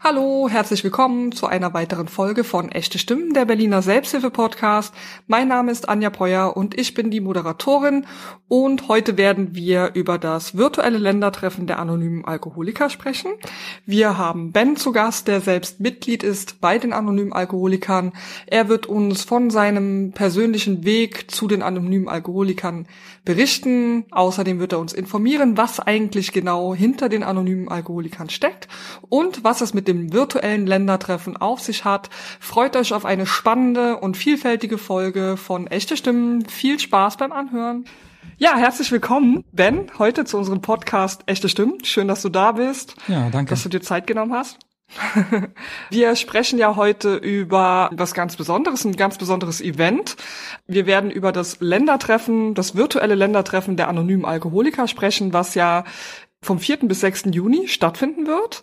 Hallo, herzlich willkommen zu einer weiteren Folge von Echte Stimmen, der Berliner Selbsthilfe-Podcast. Mein Name ist Anja Breuer und ich bin die Moderatorin und heute werden wir über das virtuelle Ländertreffen der anonymen Alkoholiker sprechen. Wir haben Ben zu Gast, der selbst Mitglied ist bei den anonymen Alkoholikern. Er wird uns von seinem persönlichen Weg zu den anonymen Alkoholikern berichten. Außerdem wird er uns informieren, was eigentlich genau hinter den anonymen Alkoholikern steckt und was es mit dem virtuellen Ländertreffen auf sich hat. Freut euch auf eine spannende und vielfältige Folge von Echte Stimmen. Viel Spaß beim Anhören. Ja, herzlich willkommen, Ben, heute zu unserem Podcast Echte Stimmen. Schön, dass du da bist. Ja, danke. Dass du dir Zeit genommen hast. Wir sprechen ja heute über was ganz Besonderes, ein ganz besonderes Event. Wir werden über das Ländertreffen, das virtuelle Ländertreffen der anonymen Alkoholiker sprechen, was ja vom 4. bis 6. Juni stattfinden wird.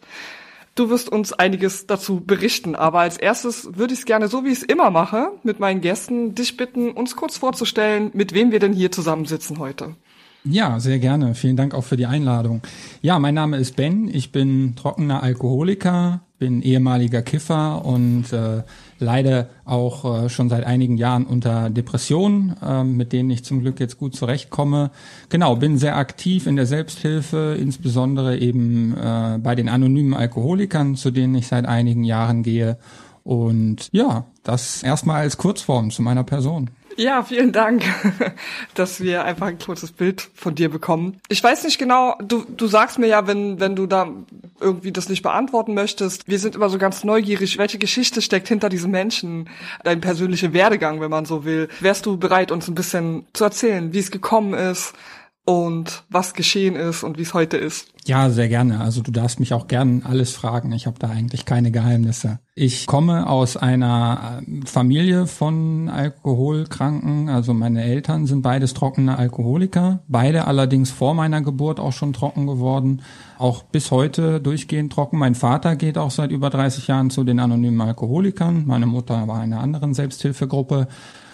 Du wirst uns einiges dazu berichten, aber als erstes würde ich es gerne, so wie ich es immer mache, mit meinen Gästen, dich bitten, uns kurz vorzustellen, mit wem wir denn hier zusammensitzen heute. Ja, sehr gerne. Vielen Dank auch für die Einladung. Ja, mein Name ist Ben. Ich bin trockener Alkoholiker, bin ehemaliger Kiffer und äh, leide auch äh, schon seit einigen Jahren unter Depressionen, äh, mit denen ich zum Glück jetzt gut zurechtkomme. Genau, bin sehr aktiv in der Selbsthilfe, insbesondere eben äh, bei den anonymen Alkoholikern, zu denen ich seit einigen Jahren gehe. Und ja, das erstmal als Kurzform zu meiner Person. Ja, vielen Dank, dass wir einfach ein kurzes Bild von dir bekommen. Ich weiß nicht genau, du, du sagst mir ja, wenn, wenn du da irgendwie das nicht beantworten möchtest, wir sind immer so ganz neugierig, welche Geschichte steckt hinter diesen Menschen, dein persönlicher Werdegang, wenn man so will. Wärst du bereit, uns ein bisschen zu erzählen, wie es gekommen ist, und was geschehen ist und wie es heute ist. Ja, sehr gerne. Also du darfst mich auch gern alles fragen. Ich habe da eigentlich keine Geheimnisse. Ich komme aus einer äh, Familie von Alkoholkranken. Also meine Eltern sind beides trockene Alkoholiker. Beide allerdings vor meiner Geburt auch schon trocken geworden. Auch bis heute durchgehend trocken. Mein Vater geht auch seit über 30 Jahren zu den anonymen Alkoholikern. Meine Mutter war in einer anderen Selbsthilfegruppe.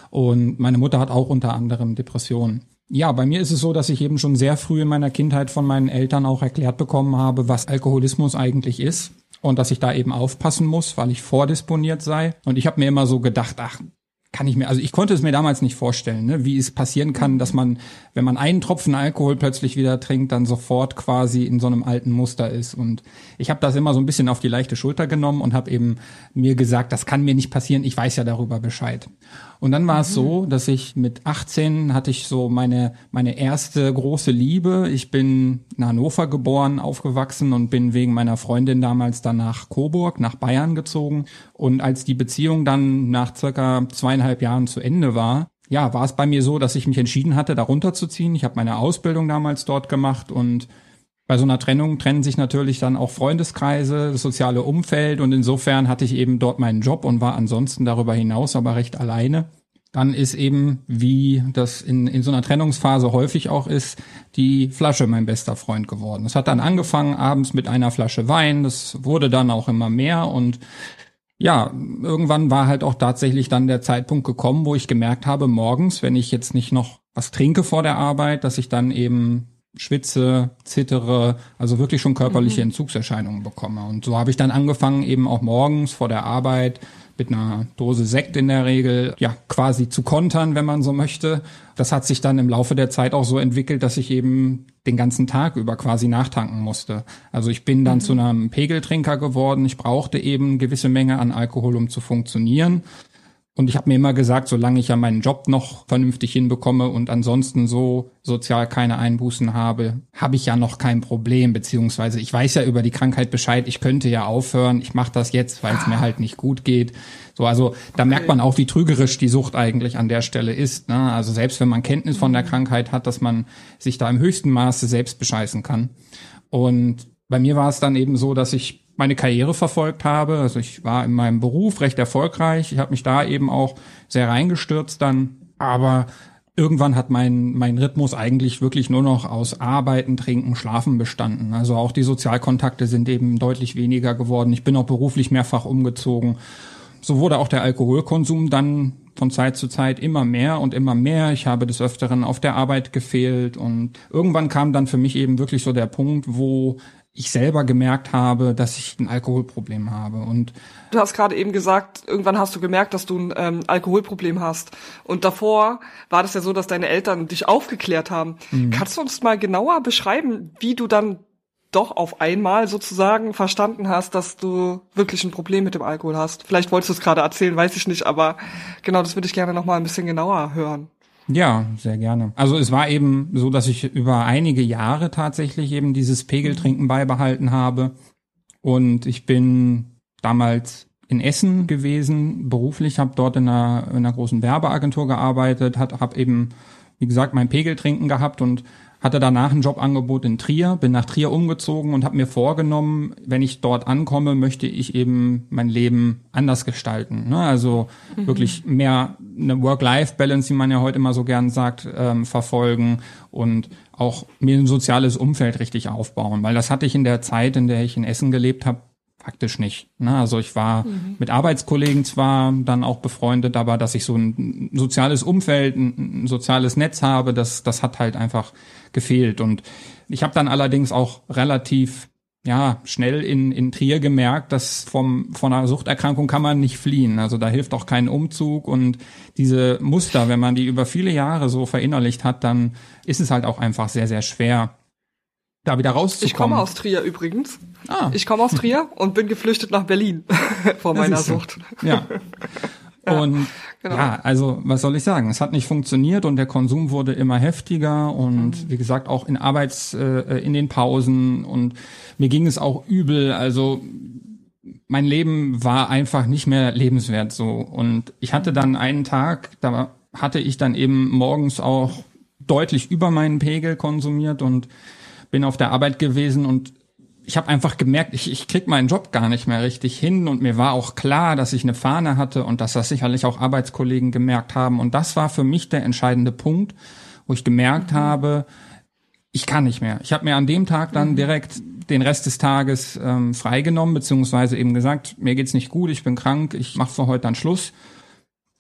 Und meine Mutter hat auch unter anderem Depressionen. Ja, bei mir ist es so, dass ich eben schon sehr früh in meiner Kindheit von meinen Eltern auch erklärt bekommen habe, was Alkoholismus eigentlich ist und dass ich da eben aufpassen muss, weil ich vordisponiert sei. Und ich habe mir immer so gedacht, ach, kann ich mir, also ich konnte es mir damals nicht vorstellen, ne, wie es passieren kann, dass man, wenn man einen Tropfen Alkohol plötzlich wieder trinkt, dann sofort quasi in so einem alten Muster ist. Und ich habe das immer so ein bisschen auf die leichte Schulter genommen und habe eben mir gesagt, das kann mir nicht passieren, ich weiß ja darüber Bescheid. Und dann war mhm. es so, dass ich mit 18 hatte ich so meine, meine erste große Liebe. Ich bin in Hannover geboren, aufgewachsen und bin wegen meiner Freundin damals dann nach Coburg, nach Bayern gezogen. Und als die Beziehung dann nach circa zweieinhalb Jahren zu Ende war, ja, war es bei mir so, dass ich mich entschieden hatte, da runterzuziehen. Ich habe meine Ausbildung damals dort gemacht und bei so einer Trennung trennen sich natürlich dann auch Freundeskreise, das soziale Umfeld und insofern hatte ich eben dort meinen Job und war ansonsten darüber hinaus aber recht alleine. Dann ist eben, wie das in, in so einer Trennungsphase häufig auch ist, die Flasche mein bester Freund geworden. Es hat dann angefangen abends mit einer Flasche Wein, das wurde dann auch immer mehr und ja, irgendwann war halt auch tatsächlich dann der Zeitpunkt gekommen, wo ich gemerkt habe, morgens, wenn ich jetzt nicht noch was trinke vor der Arbeit, dass ich dann eben schwitze, zittere, also wirklich schon körperliche mhm. Entzugserscheinungen bekomme. Und so habe ich dann angefangen, eben auch morgens vor der Arbeit mit einer Dose Sekt in der Regel, ja, quasi zu kontern, wenn man so möchte. Das hat sich dann im Laufe der Zeit auch so entwickelt, dass ich eben den ganzen Tag über quasi nachtanken musste. Also ich bin dann mhm. zu einem Pegeltrinker geworden. Ich brauchte eben gewisse Menge an Alkohol, um zu funktionieren. Und ich habe mir immer gesagt, solange ich ja meinen Job noch vernünftig hinbekomme und ansonsten so sozial keine Einbußen habe, habe ich ja noch kein Problem, beziehungsweise ich weiß ja über die Krankheit Bescheid, ich könnte ja aufhören, ich mache das jetzt, weil es mir halt nicht gut geht. So, also da merkt man auch, wie trügerisch die Sucht eigentlich an der Stelle ist. Ne? Also selbst wenn man Kenntnis von der Krankheit hat, dass man sich da im höchsten Maße selbst bescheißen kann. Und bei mir war es dann eben so, dass ich meine Karriere verfolgt habe. Also ich war in meinem Beruf recht erfolgreich. Ich habe mich da eben auch sehr reingestürzt dann. Aber irgendwann hat mein, mein Rhythmus eigentlich wirklich nur noch aus Arbeiten, Trinken, Schlafen bestanden. Also auch die Sozialkontakte sind eben deutlich weniger geworden. Ich bin auch beruflich mehrfach umgezogen. So wurde auch der Alkoholkonsum dann von Zeit zu Zeit immer mehr und immer mehr. Ich habe des Öfteren auf der Arbeit gefehlt und irgendwann kam dann für mich eben wirklich so der Punkt, wo ich selber gemerkt habe, dass ich ein Alkoholproblem habe. Und du hast gerade eben gesagt, irgendwann hast du gemerkt, dass du ein ähm, Alkoholproblem hast. Und davor war das ja so, dass deine Eltern dich aufgeklärt haben. Mhm. Kannst du uns mal genauer beschreiben, wie du dann doch auf einmal sozusagen verstanden hast, dass du wirklich ein Problem mit dem Alkohol hast? Vielleicht wolltest du es gerade erzählen, weiß ich nicht, aber genau, das würde ich gerne noch mal ein bisschen genauer hören. Ja, sehr gerne. Also es war eben so, dass ich über einige Jahre tatsächlich eben dieses Pegeltrinken beibehalten habe. Und ich bin damals in Essen gewesen, beruflich, habe dort in einer, in einer großen Werbeagentur gearbeitet, habe eben, wie gesagt, mein Pegeltrinken gehabt und hatte danach ein Jobangebot in Trier, bin nach Trier umgezogen und habe mir vorgenommen, wenn ich dort ankomme, möchte ich eben mein Leben anders gestalten. Ne? Also mhm. wirklich mehr eine Work-Life-Balance, wie man ja heute immer so gern sagt, ähm, verfolgen und auch mir ein soziales Umfeld richtig aufbauen. Weil das hatte ich in der Zeit, in der ich in Essen gelebt habe, faktisch nicht. Ne? Also ich war mhm. mit Arbeitskollegen zwar dann auch befreundet, aber dass ich so ein soziales Umfeld, ein, ein soziales Netz habe, das, das hat halt einfach gefehlt. Und ich habe dann allerdings auch relativ ja, schnell in, in Trier gemerkt, dass vom, von einer Suchterkrankung kann man nicht fliehen. Also da hilft auch kein Umzug und diese Muster, wenn man die über viele Jahre so verinnerlicht hat, dann ist es halt auch einfach sehr, sehr schwer, da wieder rauszukommen. Ich komme aus Trier übrigens. Ah. Ich komme aus Trier und bin geflüchtet nach Berlin vor meiner Sucht. Ja. Und genau. ja, also was soll ich sagen? Es hat nicht funktioniert und der Konsum wurde immer heftiger und mhm. wie gesagt auch in Arbeits, äh, in den Pausen und mir ging es auch übel. Also mein Leben war einfach nicht mehr lebenswert so und ich hatte dann einen Tag, da hatte ich dann eben morgens auch deutlich über meinen Pegel konsumiert und bin auf der Arbeit gewesen und ich habe einfach gemerkt, ich, ich krieg meinen Job gar nicht mehr richtig hin und mir war auch klar, dass ich eine Fahne hatte und dass das sicherlich auch Arbeitskollegen gemerkt haben. Und das war für mich der entscheidende Punkt, wo ich gemerkt mhm. habe, ich kann nicht mehr. Ich habe mir an dem Tag dann mhm. direkt den Rest des Tages ähm, freigenommen, beziehungsweise eben gesagt, mir geht's nicht gut, ich bin krank, ich mache für heute dann Schluss.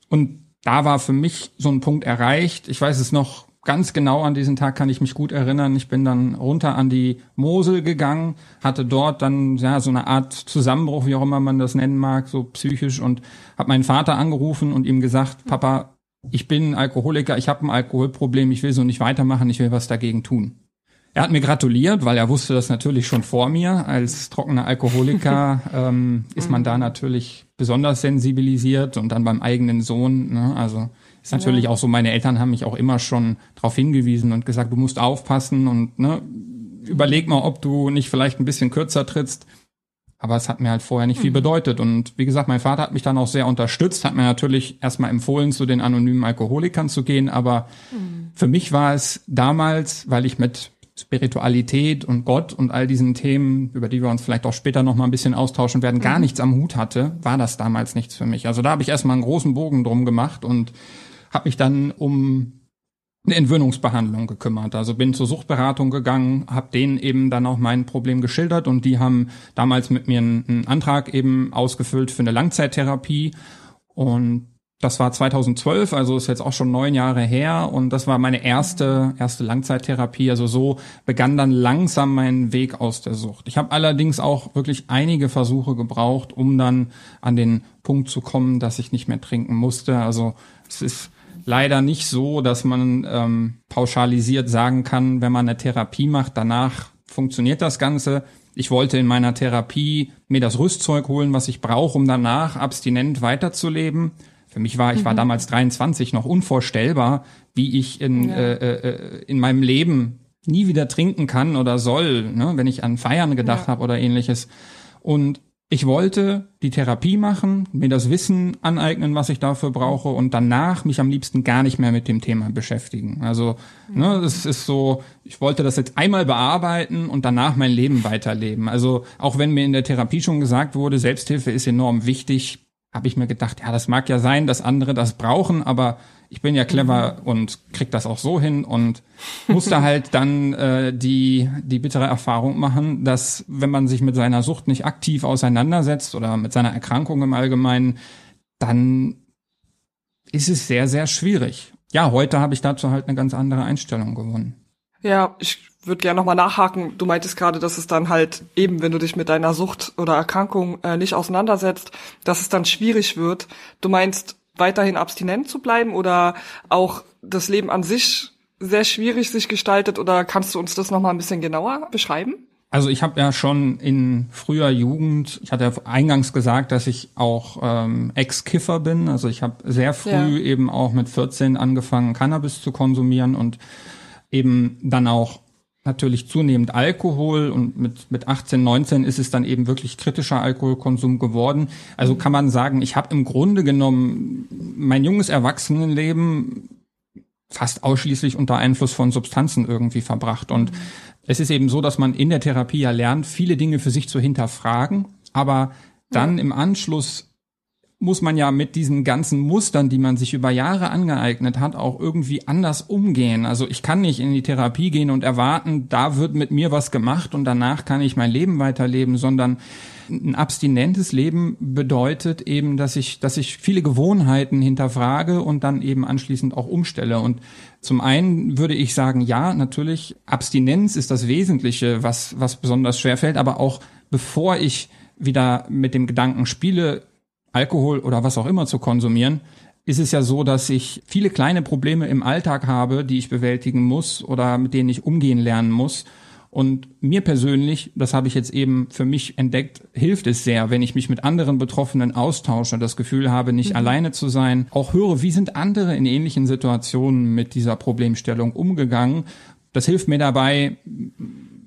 Und da war für mich so ein Punkt erreicht. Ich weiß es noch ganz genau an diesen Tag kann ich mich gut erinnern. Ich bin dann runter an die Mosel gegangen, hatte dort dann ja so eine Art Zusammenbruch, wie auch immer man das nennen mag, so psychisch und habe meinen Vater angerufen und ihm gesagt, Papa, ich bin Alkoholiker, ich habe ein Alkoholproblem, ich will so nicht weitermachen, ich will was dagegen tun. Er hat mir gratuliert, weil er wusste das natürlich schon vor mir. Als trockener Alkoholiker ähm, ist man da natürlich besonders sensibilisiert und dann beim eigenen Sohn. Ne, also ist natürlich ja. auch so, meine Eltern haben mich auch immer schon darauf hingewiesen und gesagt, du musst aufpassen und ne, überleg mal, ob du nicht vielleicht ein bisschen kürzer trittst. Aber es hat mir halt vorher nicht mhm. viel bedeutet. Und wie gesagt, mein Vater hat mich dann auch sehr unterstützt, hat mir natürlich erstmal empfohlen, zu den anonymen Alkoholikern zu gehen. Aber mhm. für mich war es damals, weil ich mit Spiritualität und Gott und all diesen Themen, über die wir uns vielleicht auch später noch mal ein bisschen austauschen werden, gar mhm. nichts am Hut hatte, war das damals nichts für mich. Also da habe ich erstmal einen großen Bogen drum gemacht und habe mich dann um eine Entwöhnungsbehandlung gekümmert. Also bin zur Suchtberatung gegangen, habe denen eben dann auch mein Problem geschildert und die haben damals mit mir einen, einen Antrag eben ausgefüllt für eine Langzeittherapie und das war 2012, also ist jetzt auch schon neun Jahre her und das war meine erste erste Langzeittherapie. Also so begann dann langsam mein Weg aus der Sucht. Ich habe allerdings auch wirklich einige Versuche gebraucht, um dann an den Punkt zu kommen, dass ich nicht mehr trinken musste. Also es ist leider nicht so, dass man ähm, pauschalisiert sagen kann, wenn man eine Therapie macht, danach funktioniert das Ganze. Ich wollte in meiner Therapie mir das Rüstzeug holen, was ich brauche, um danach abstinent weiterzuleben. Für mich war, ich war mhm. damals 23 noch unvorstellbar, wie ich in, ja. äh, äh, in meinem Leben nie wieder trinken kann oder soll, ne, wenn ich an Feiern gedacht ja. habe oder ähnliches. Und ich wollte die Therapie machen, mir das Wissen aneignen, was ich dafür brauche und danach mich am liebsten gar nicht mehr mit dem Thema beschäftigen. Also, ne, es ist so, ich wollte das jetzt einmal bearbeiten und danach mein Leben weiterleben. Also, auch wenn mir in der Therapie schon gesagt wurde, Selbsthilfe ist enorm wichtig, habe ich mir gedacht, ja, das mag ja sein, dass andere das brauchen, aber ich bin ja clever mhm. und krieg das auch so hin und musste halt dann äh, die die bittere Erfahrung machen, dass wenn man sich mit seiner Sucht nicht aktiv auseinandersetzt oder mit seiner Erkrankung im Allgemeinen, dann ist es sehr sehr schwierig. Ja, heute habe ich dazu halt eine ganz andere Einstellung gewonnen. Ja, ich würde gerne nochmal nachhaken. Du meintest gerade, dass es dann halt eben, wenn du dich mit deiner Sucht oder Erkrankung äh, nicht auseinandersetzt, dass es dann schwierig wird. Du meinst, weiterhin abstinent zu bleiben oder auch das Leben an sich sehr schwierig sich gestaltet oder kannst du uns das nochmal ein bisschen genauer beschreiben? Also ich habe ja schon in früher Jugend, ich hatte ja eingangs gesagt, dass ich auch ähm, Ex-Kiffer bin. Also ich habe sehr früh ja. eben auch mit 14 angefangen, Cannabis zu konsumieren und eben dann auch natürlich zunehmend Alkohol und mit, mit 18, 19 ist es dann eben wirklich kritischer Alkoholkonsum geworden. Also kann man sagen, ich habe im Grunde genommen mein junges Erwachsenenleben fast ausschließlich unter Einfluss von Substanzen irgendwie verbracht. Und es ist eben so, dass man in der Therapie ja lernt, viele Dinge für sich zu hinterfragen, aber dann im Anschluss muss man ja mit diesen ganzen Mustern, die man sich über Jahre angeeignet hat, auch irgendwie anders umgehen. Also ich kann nicht in die Therapie gehen und erwarten, da wird mit mir was gemacht und danach kann ich mein Leben weiterleben, sondern ein abstinentes Leben bedeutet eben, dass ich, dass ich viele Gewohnheiten hinterfrage und dann eben anschließend auch umstelle. Und zum einen würde ich sagen, ja, natürlich, Abstinenz ist das Wesentliche, was, was besonders schwer fällt, aber auch bevor ich wieder mit dem Gedanken spiele, Alkohol oder was auch immer zu konsumieren, ist es ja so, dass ich viele kleine Probleme im Alltag habe, die ich bewältigen muss oder mit denen ich umgehen lernen muss. Und mir persönlich, das habe ich jetzt eben für mich entdeckt, hilft es sehr, wenn ich mich mit anderen Betroffenen austausche, das Gefühl habe, nicht mhm. alleine zu sein, auch höre, wie sind andere in ähnlichen Situationen mit dieser Problemstellung umgegangen. Das hilft mir dabei,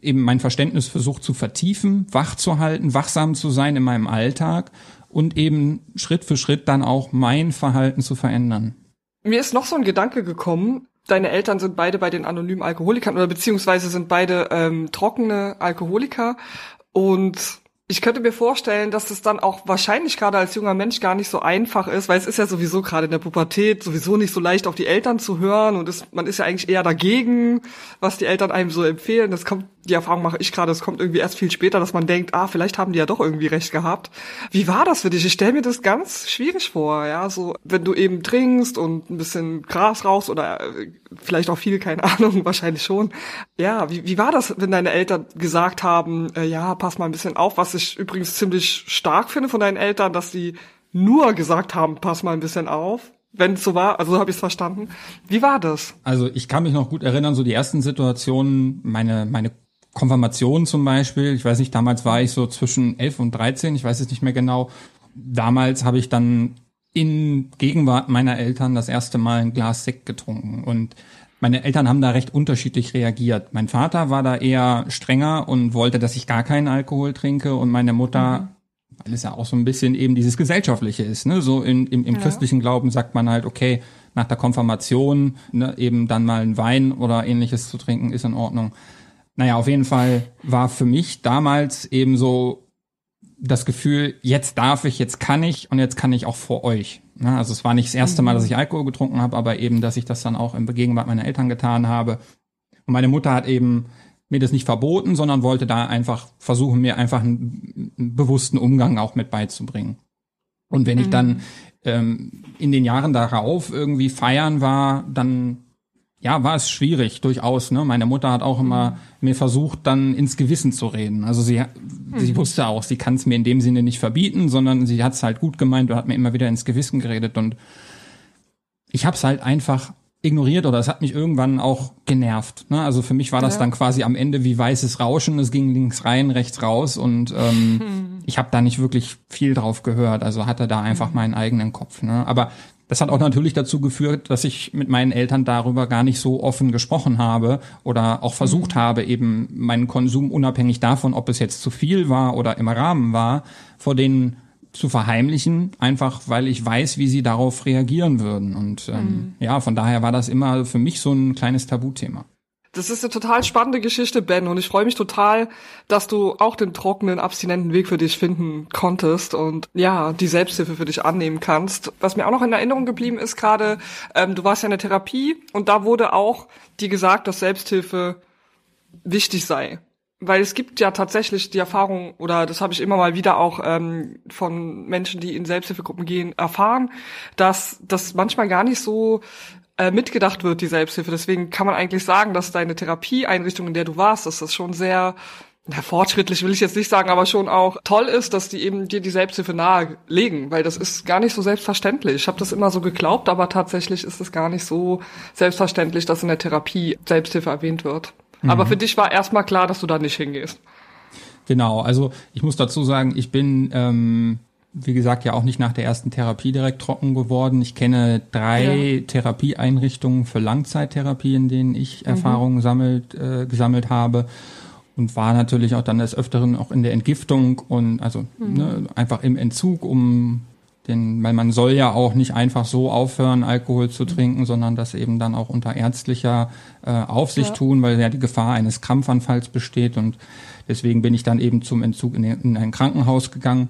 eben mein Verständnis versucht zu vertiefen, wach zu halten, wachsam zu sein in meinem Alltag und eben Schritt für Schritt dann auch mein Verhalten zu verändern. Mir ist noch so ein Gedanke gekommen. Deine Eltern sind beide bei den anonymen Alkoholikern oder beziehungsweise sind beide ähm, trockene Alkoholiker und ich könnte mir vorstellen, dass es dann auch wahrscheinlich gerade als junger Mensch gar nicht so einfach ist, weil es ist ja sowieso gerade in der Pubertät sowieso nicht so leicht auf die Eltern zu hören und es, man ist ja eigentlich eher dagegen, was die Eltern einem so empfehlen. Das kommt, die Erfahrung mache ich gerade, es kommt irgendwie erst viel später, dass man denkt, ah, vielleicht haben die ja doch irgendwie recht gehabt. Wie war das für dich? Ich stelle mir das ganz schwierig vor, ja, so wenn du eben trinkst und ein bisschen Gras raus oder äh, vielleicht auch viel, keine Ahnung, wahrscheinlich schon. Ja, wie, wie war das, wenn deine Eltern gesagt haben, äh, ja, pass mal ein bisschen auf, was ich übrigens ziemlich stark finde von deinen Eltern, dass sie nur gesagt haben, pass mal ein bisschen auf? wenn es so war, also so habe ich es verstanden. Wie war das? Also ich kann mich noch gut erinnern, so die ersten Situationen, meine meine Konfirmation zum Beispiel, ich weiß nicht, damals war ich so zwischen elf und dreizehn, ich weiß es nicht mehr genau. Damals habe ich dann in Gegenwart meiner Eltern das erste Mal ein Glas Sekt getrunken und meine Eltern haben da recht unterschiedlich reagiert. Mein Vater war da eher strenger und wollte, dass ich gar keinen Alkohol trinke und meine Mutter, mhm. weil es ja auch so ein bisschen eben dieses Gesellschaftliche ist, ne? So in, im, im ja. christlichen Glauben sagt man halt, okay, nach der Konfirmation ne, eben dann mal ein Wein oder ähnliches zu trinken ist in Ordnung. Naja, auf jeden Fall war für mich damals eben so das Gefühl, jetzt darf ich, jetzt kann ich und jetzt kann ich auch vor euch. Ne? Also es war nicht das erste Mal, dass ich Alkohol getrunken habe, aber eben, dass ich das dann auch im Gegenwart meiner Eltern getan habe. Und meine Mutter hat eben mir das nicht verboten, sondern wollte da einfach versuchen, mir einfach einen, einen bewussten Umgang auch mit beizubringen. Und wenn ich dann mhm. ähm, in den Jahren darauf irgendwie feiern war, dann ja, war es schwierig, durchaus. Ne? Meine Mutter hat auch immer mhm. mir versucht, dann ins Gewissen zu reden. Also sie, mhm. sie wusste auch, sie kann es mir in dem Sinne nicht verbieten, sondern sie hat es halt gut gemeint und hat mir immer wieder ins Gewissen geredet. Und ich habe es halt einfach ignoriert oder es hat mich irgendwann auch genervt. Ne? Also für mich war das ja. dann quasi am Ende wie weißes Rauschen. Es ging links rein, rechts raus und ähm, hm. ich habe da nicht wirklich viel drauf gehört. Also hatte da einfach hm. meinen eigenen Kopf. Ne? Aber das hat auch natürlich dazu geführt, dass ich mit meinen Eltern darüber gar nicht so offen gesprochen habe oder auch versucht mhm. habe, eben meinen Konsum unabhängig davon, ob es jetzt zu viel war oder im Rahmen war, vor denen zu verheimlichen, einfach weil ich weiß, wie sie darauf reagieren würden. Und ähm, mhm. ja, von daher war das immer für mich so ein kleines Tabuthema. Das ist eine total spannende Geschichte, Ben, und ich freue mich total, dass du auch den trockenen, abstinenten Weg für dich finden konntest und ja, die Selbsthilfe für dich annehmen kannst. Was mir auch noch in Erinnerung geblieben ist gerade, ähm, du warst ja in der Therapie und da wurde auch dir gesagt, dass Selbsthilfe wichtig sei. weil es gibt ja tatsächlich die Erfahrung, oder das habe ich immer mal wieder auch ähm, von Menschen, die in Selbsthilfegruppen gehen, erfahren, dass das manchmal gar nicht so äh, mitgedacht wird, die Selbsthilfe. Deswegen kann man eigentlich sagen, dass deine Therapieeinrichtung, in der du warst, dass das schon sehr ja, fortschrittlich will ich jetzt nicht sagen, aber schon auch toll ist, dass die eben dir die Selbsthilfe nahelegen, weil das ist gar nicht so selbstverständlich. Ich habe das immer so geglaubt, aber tatsächlich ist es gar nicht so selbstverständlich, dass in der Therapie Selbsthilfe erwähnt wird. Mhm. Aber für dich war erstmal klar, dass du da nicht hingehst. Genau, also ich muss dazu sagen, ich bin, ähm, wie gesagt, ja auch nicht nach der ersten Therapie direkt trocken geworden. Ich kenne drei ja. Therapieeinrichtungen für Langzeittherapie, in denen ich mhm. Erfahrungen sammelt, äh, gesammelt habe und war natürlich auch dann des Öfteren auch in der Entgiftung und also mhm. ne, einfach im Entzug, um den, weil man soll ja auch nicht einfach so aufhören, Alkohol zu trinken, sondern das eben dann auch unter ärztlicher äh, Aufsicht ja. tun, weil ja die Gefahr eines Krampfanfalls besteht und deswegen bin ich dann eben zum Entzug in, in ein Krankenhaus gegangen.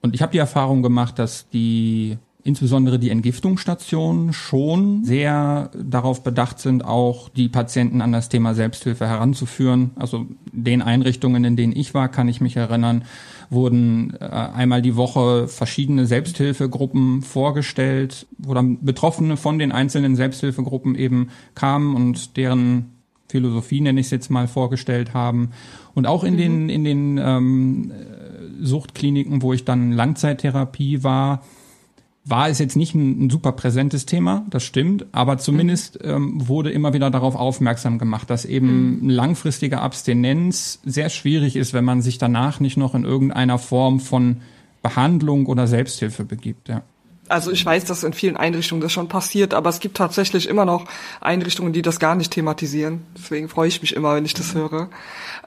Und ich habe die Erfahrung gemacht, dass die insbesondere die Entgiftungsstationen schon sehr darauf bedacht sind, auch die Patienten an das Thema Selbsthilfe heranzuführen. Also den Einrichtungen, in denen ich war, kann ich mich erinnern, wurden äh, einmal die Woche verschiedene Selbsthilfegruppen vorgestellt, wo dann Betroffene von den einzelnen Selbsthilfegruppen eben kamen und deren Philosophie, nenne ich es jetzt mal, vorgestellt haben. Und auch in mhm. den, in den ähm, Suchtkliniken, wo ich dann Langzeittherapie war, war es jetzt nicht ein, ein, super präsentes Thema, das stimmt, aber zumindest mhm. ähm, wurde immer wieder darauf aufmerksam gemacht, dass eben mhm. langfristige Abstinenz sehr schwierig ist, wenn man sich danach nicht noch in irgendeiner Form von Behandlung oder Selbsthilfe begibt. Ja. Also ich weiß, dass in vielen Einrichtungen das schon passiert, aber es gibt tatsächlich immer noch Einrichtungen, die das gar nicht thematisieren. Deswegen freue ich mich immer, wenn ich das höre.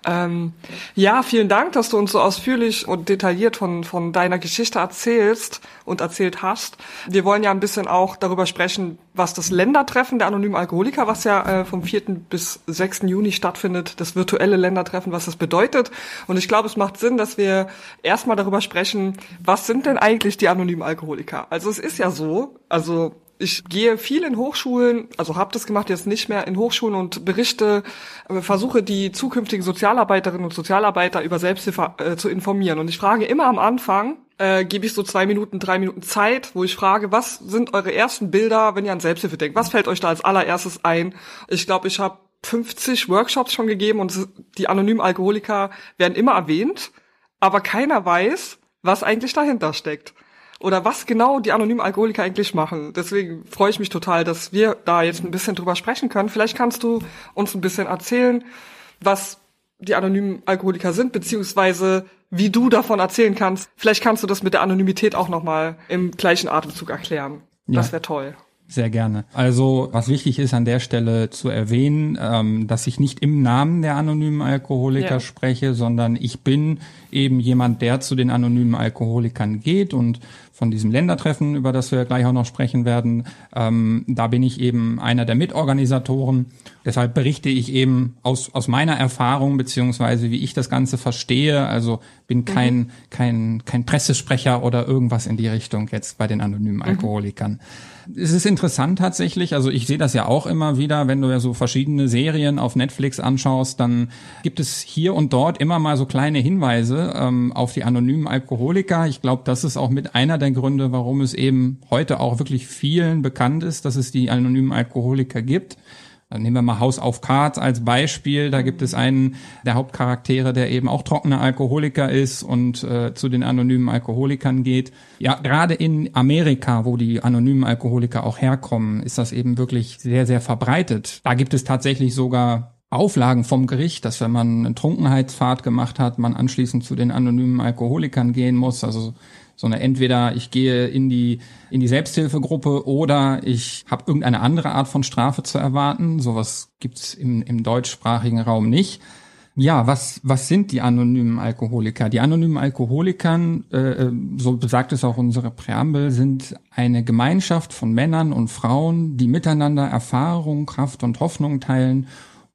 Ähm, ja, vielen Dank, dass du uns so ausführlich und detailliert von, von deiner Geschichte erzählst und erzählt hast. Wir wollen ja ein bisschen auch darüber sprechen, was das Ländertreffen der anonymen Alkoholiker, was ja äh, vom 4. bis 6. Juni stattfindet, das virtuelle Ländertreffen, was das bedeutet. Und ich glaube, es macht Sinn, dass wir erstmal darüber sprechen, was sind denn eigentlich die anonymen Alkoholiker? Also es ist ja so, also ich gehe viel in Hochschulen, also habe das gemacht jetzt nicht mehr in Hochschulen und berichte, äh, versuche die zukünftigen Sozialarbeiterinnen und Sozialarbeiter über Selbsthilfe äh, zu informieren. Und ich frage immer am Anfang, äh, gebe ich so zwei Minuten, drei Minuten Zeit, wo ich frage, was sind eure ersten Bilder, wenn ihr an Selbsthilfe denkt? Was fällt euch da als allererstes ein? Ich glaube, ich habe 50 Workshops schon gegeben und die anonymen Alkoholiker werden immer erwähnt, aber keiner weiß, was eigentlich dahinter steckt oder was genau die anonymen Alkoholiker eigentlich machen. Deswegen freue ich mich total, dass wir da jetzt ein bisschen drüber sprechen können. Vielleicht kannst du uns ein bisschen erzählen, was die anonymen Alkoholiker sind, beziehungsweise wie du davon erzählen kannst. Vielleicht kannst du das mit der Anonymität auch nochmal im gleichen Atemzug erklären. Das ja. wäre toll. Sehr gerne. Also was wichtig ist an der Stelle zu erwähnen, ähm, dass ich nicht im Namen der anonymen Alkoholiker ja. spreche, sondern ich bin eben jemand, der zu den anonymen Alkoholikern geht und von diesem Ländertreffen, über das wir gleich auch noch sprechen werden. Ähm, da bin ich eben einer der Mitorganisatoren. Deshalb berichte ich eben aus, aus meiner Erfahrung beziehungsweise wie ich das Ganze verstehe. Also bin mhm. kein, mhm. kein, kein Pressesprecher oder irgendwas in die Richtung jetzt bei den anonymen mhm. Alkoholikern. Mhm es ist interessant tatsächlich, also ich sehe das ja auch immer wieder, wenn du ja so verschiedene Serien auf Netflix anschaust, dann gibt es hier und dort immer mal so kleine Hinweise ähm, auf die anonymen Alkoholiker. Ich glaube, das ist auch mit einer der Gründe, warum es eben heute auch wirklich vielen bekannt ist, dass es die anonymen Alkoholiker gibt. Nehmen wir mal House of Cards als Beispiel. Da gibt es einen der Hauptcharaktere, der eben auch trockener Alkoholiker ist und äh, zu den anonymen Alkoholikern geht. Ja, gerade in Amerika, wo die anonymen Alkoholiker auch herkommen, ist das eben wirklich sehr, sehr verbreitet. Da gibt es tatsächlich sogar Auflagen vom Gericht, dass wenn man eine Trunkenheitsfahrt gemacht hat, man anschließend zu den anonymen Alkoholikern gehen muss. Also so eine entweder ich gehe in die in die Selbsthilfegruppe oder ich habe irgendeine andere Art von Strafe zu erwarten. Sowas gibt's im, im deutschsprachigen Raum nicht. Ja, was was sind die anonymen Alkoholiker? Die anonymen Alkoholikern, äh, äh, so besagt es auch unsere Präambel, sind eine Gemeinschaft von Männern und Frauen, die miteinander Erfahrung, Kraft und Hoffnung teilen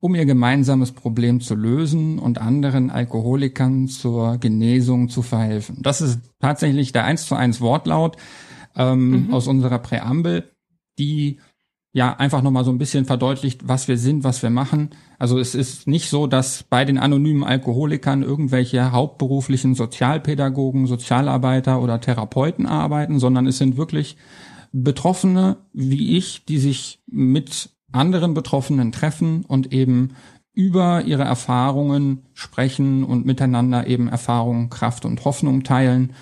um ihr gemeinsames Problem zu lösen und anderen Alkoholikern zur Genesung zu verhelfen. Das ist tatsächlich der eins zu eins Wortlaut ähm, mhm. aus unserer Präambel, die ja einfach nochmal so ein bisschen verdeutlicht, was wir sind, was wir machen. Also es ist nicht so, dass bei den anonymen Alkoholikern irgendwelche hauptberuflichen Sozialpädagogen, Sozialarbeiter oder Therapeuten arbeiten, sondern es sind wirklich Betroffene wie ich, die sich mit anderen Betroffenen treffen und eben über ihre Erfahrungen sprechen und miteinander eben Erfahrungen, Kraft und Hoffnung teilen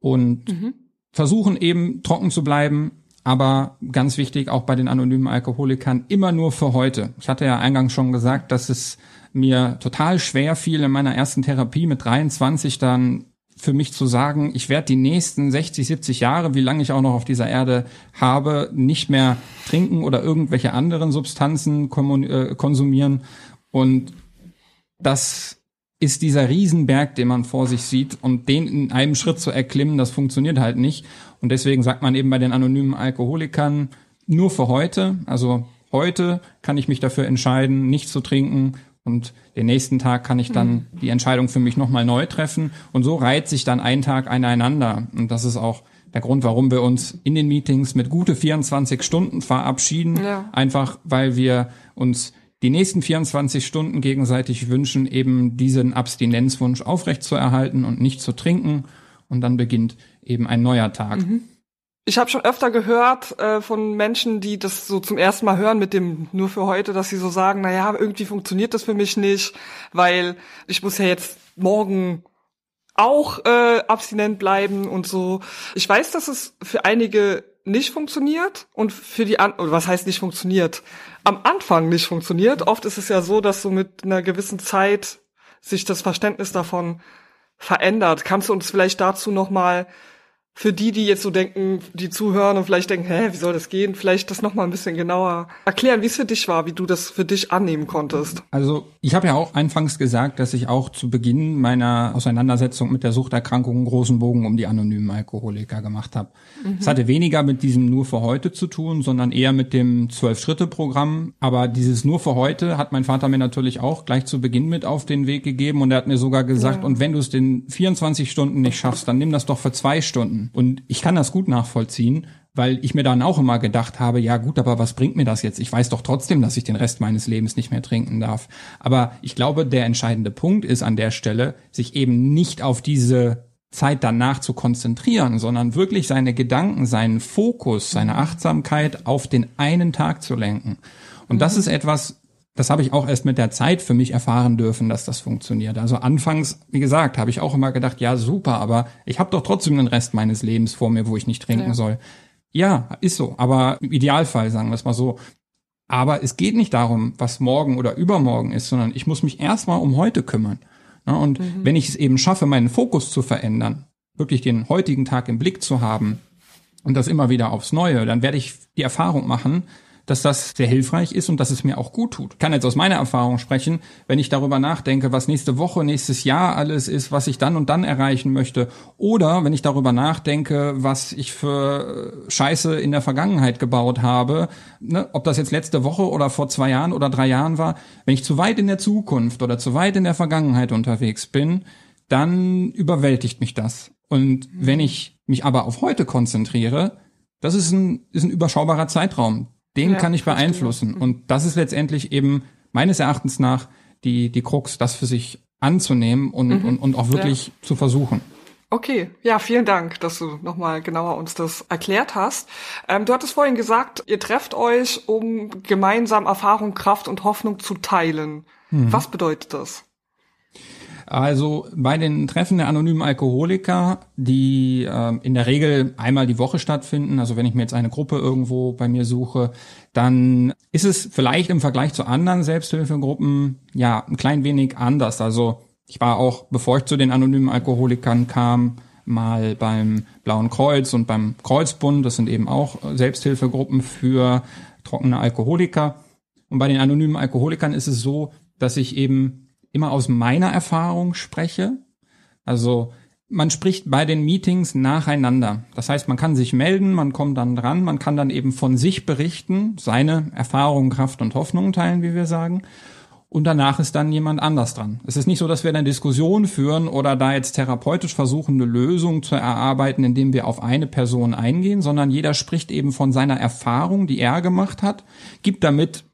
und mhm. versuchen eben trocken zu bleiben, aber ganz wichtig auch bei den anonymen Alkoholikern immer nur für heute. Ich hatte ja eingangs schon gesagt, dass es mir total schwer fiel in meiner ersten Therapie mit 23 dann für mich zu sagen, ich werde die nächsten 60, 70 Jahre, wie lange ich auch noch auf dieser Erde habe, nicht mehr trinken oder irgendwelche anderen Substanzen äh, konsumieren. Und das ist dieser Riesenberg, den man vor sich sieht und den in einem Schritt zu erklimmen, das funktioniert halt nicht. Und deswegen sagt man eben bei den anonymen Alkoholikern nur für heute, also heute kann ich mich dafür entscheiden, nicht zu trinken und den nächsten Tag kann ich dann mhm. die Entscheidung für mich nochmal neu treffen. Und so reiht sich dann ein Tag aneinander. Und das ist auch der Grund, warum wir uns in den Meetings mit gute 24 Stunden verabschieden. Ja. Einfach, weil wir uns die nächsten 24 Stunden gegenseitig wünschen, eben diesen Abstinenzwunsch aufrechtzuerhalten und nicht zu trinken. Und dann beginnt eben ein neuer Tag. Mhm. Ich habe schon öfter gehört äh, von Menschen, die das so zum ersten Mal hören mit dem nur für heute, dass sie so sagen, na ja, irgendwie funktioniert das für mich nicht, weil ich muss ja jetzt morgen auch äh, abstinent bleiben und so. Ich weiß, dass es für einige nicht funktioniert und für die an oder was heißt nicht funktioniert? Am Anfang nicht funktioniert. Oft ist es ja so, dass so mit einer gewissen Zeit sich das Verständnis davon verändert. Kannst du uns vielleicht dazu noch mal für die, die jetzt so denken, die zuhören und vielleicht denken, hä, wie soll das gehen? Vielleicht das noch mal ein bisschen genauer erklären, wie es für dich war, wie du das für dich annehmen konntest. Also ich habe ja auch anfangs gesagt, dass ich auch zu Beginn meiner Auseinandersetzung mit der Suchterkrankung einen großen Bogen um die anonymen Alkoholiker gemacht habe. Es mhm. hatte weniger mit diesem nur für heute zu tun, sondern eher mit dem Zwölf-Schritte-Programm. Aber dieses nur für heute hat mein Vater mir natürlich auch gleich zu Beginn mit auf den Weg gegeben und er hat mir sogar gesagt, ja. und wenn du es in 24 Stunden nicht schaffst, dann nimm das doch für zwei Stunden. Und ich kann das gut nachvollziehen, weil ich mir dann auch immer gedacht habe, ja gut, aber was bringt mir das jetzt? Ich weiß doch trotzdem, dass ich den Rest meines Lebens nicht mehr trinken darf. Aber ich glaube, der entscheidende Punkt ist an der Stelle, sich eben nicht auf diese Zeit danach zu konzentrieren, sondern wirklich seine Gedanken, seinen Fokus, seine Achtsamkeit auf den einen Tag zu lenken. Und das mhm. ist etwas, das habe ich auch erst mit der Zeit für mich erfahren dürfen, dass das funktioniert. Also anfangs, wie gesagt, habe ich auch immer gedacht, ja super, aber ich habe doch trotzdem den Rest meines Lebens vor mir, wo ich nicht trinken ja. soll. Ja, ist so, aber im Idealfall sagen wir es mal so. Aber es geht nicht darum, was morgen oder übermorgen ist, sondern ich muss mich erstmal um heute kümmern. Und mhm. wenn ich es eben schaffe, meinen Fokus zu verändern, wirklich den heutigen Tag im Blick zu haben und das immer wieder aufs Neue, dann werde ich die Erfahrung machen, dass das sehr hilfreich ist und dass es mir auch gut tut. Ich kann jetzt aus meiner Erfahrung sprechen, wenn ich darüber nachdenke, was nächste Woche, nächstes Jahr alles ist, was ich dann und dann erreichen möchte, oder wenn ich darüber nachdenke, was ich für äh, Scheiße in der Vergangenheit gebaut habe, ne, ob das jetzt letzte Woche oder vor zwei Jahren oder drei Jahren war, wenn ich zu weit in der Zukunft oder zu weit in der Vergangenheit unterwegs bin, dann überwältigt mich das. Und wenn ich mich aber auf heute konzentriere, das ist ein, ist ein überschaubarer Zeitraum den ja, kann ich beeinflussen. Verstehe. Und das ist letztendlich eben meines Erachtens nach die, die Krux, das für sich anzunehmen und, mhm. und, und auch wirklich ja. zu versuchen. Okay, ja, vielen Dank, dass du nochmal genauer uns das erklärt hast. Ähm, du hattest vorhin gesagt, ihr trefft euch, um gemeinsam Erfahrung, Kraft und Hoffnung zu teilen. Mhm. Was bedeutet das? Also bei den Treffen der anonymen Alkoholiker, die äh, in der Regel einmal die Woche stattfinden, also wenn ich mir jetzt eine Gruppe irgendwo bei mir suche, dann ist es vielleicht im Vergleich zu anderen Selbsthilfegruppen ja ein klein wenig anders. Also ich war auch, bevor ich zu den anonymen Alkoholikern kam, mal beim Blauen Kreuz und beim Kreuzbund. Das sind eben auch Selbsthilfegruppen für trockene Alkoholiker. Und bei den anonymen Alkoholikern ist es so, dass ich eben immer aus meiner Erfahrung spreche. Also man spricht bei den Meetings nacheinander. Das heißt, man kann sich melden, man kommt dann dran, man kann dann eben von sich berichten, seine Erfahrungen, Kraft und Hoffnung teilen, wie wir sagen. und danach ist dann jemand anders dran. Es ist nicht so, dass wir eine Diskussion führen oder da jetzt therapeutisch versuchen, eine Lösung zu erarbeiten, indem wir auf eine Person eingehen, sondern jeder spricht eben von seiner Erfahrung, die er gemacht hat, gibt damit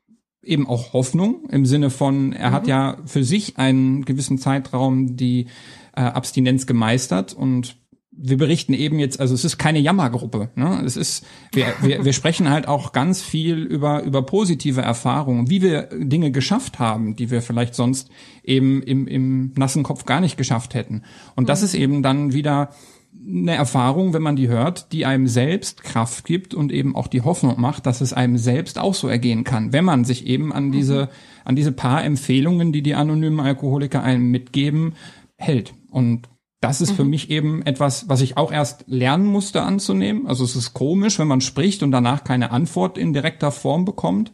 eben auch Hoffnung im Sinne von, er mhm. hat ja für sich einen gewissen Zeitraum die äh, Abstinenz gemeistert und wir berichten eben jetzt, also es ist keine Jammergruppe. Ne? Es ist, wir, wir, wir sprechen halt auch ganz viel über über positive Erfahrungen, wie wir Dinge geschafft haben, die wir vielleicht sonst eben im, im nassen Kopf gar nicht geschafft hätten. Und das ist eben dann wieder eine Erfahrung, wenn man die hört, die einem selbst Kraft gibt und eben auch die Hoffnung macht, dass es einem selbst auch so ergehen kann, wenn man sich eben an diese an diese paar Empfehlungen, die die anonymen Alkoholiker einem mitgeben, hält. Und das ist mhm. für mich eben etwas, was ich auch erst lernen musste anzunehmen. Also es ist komisch, wenn man spricht und danach keine Antwort in direkter Form bekommt.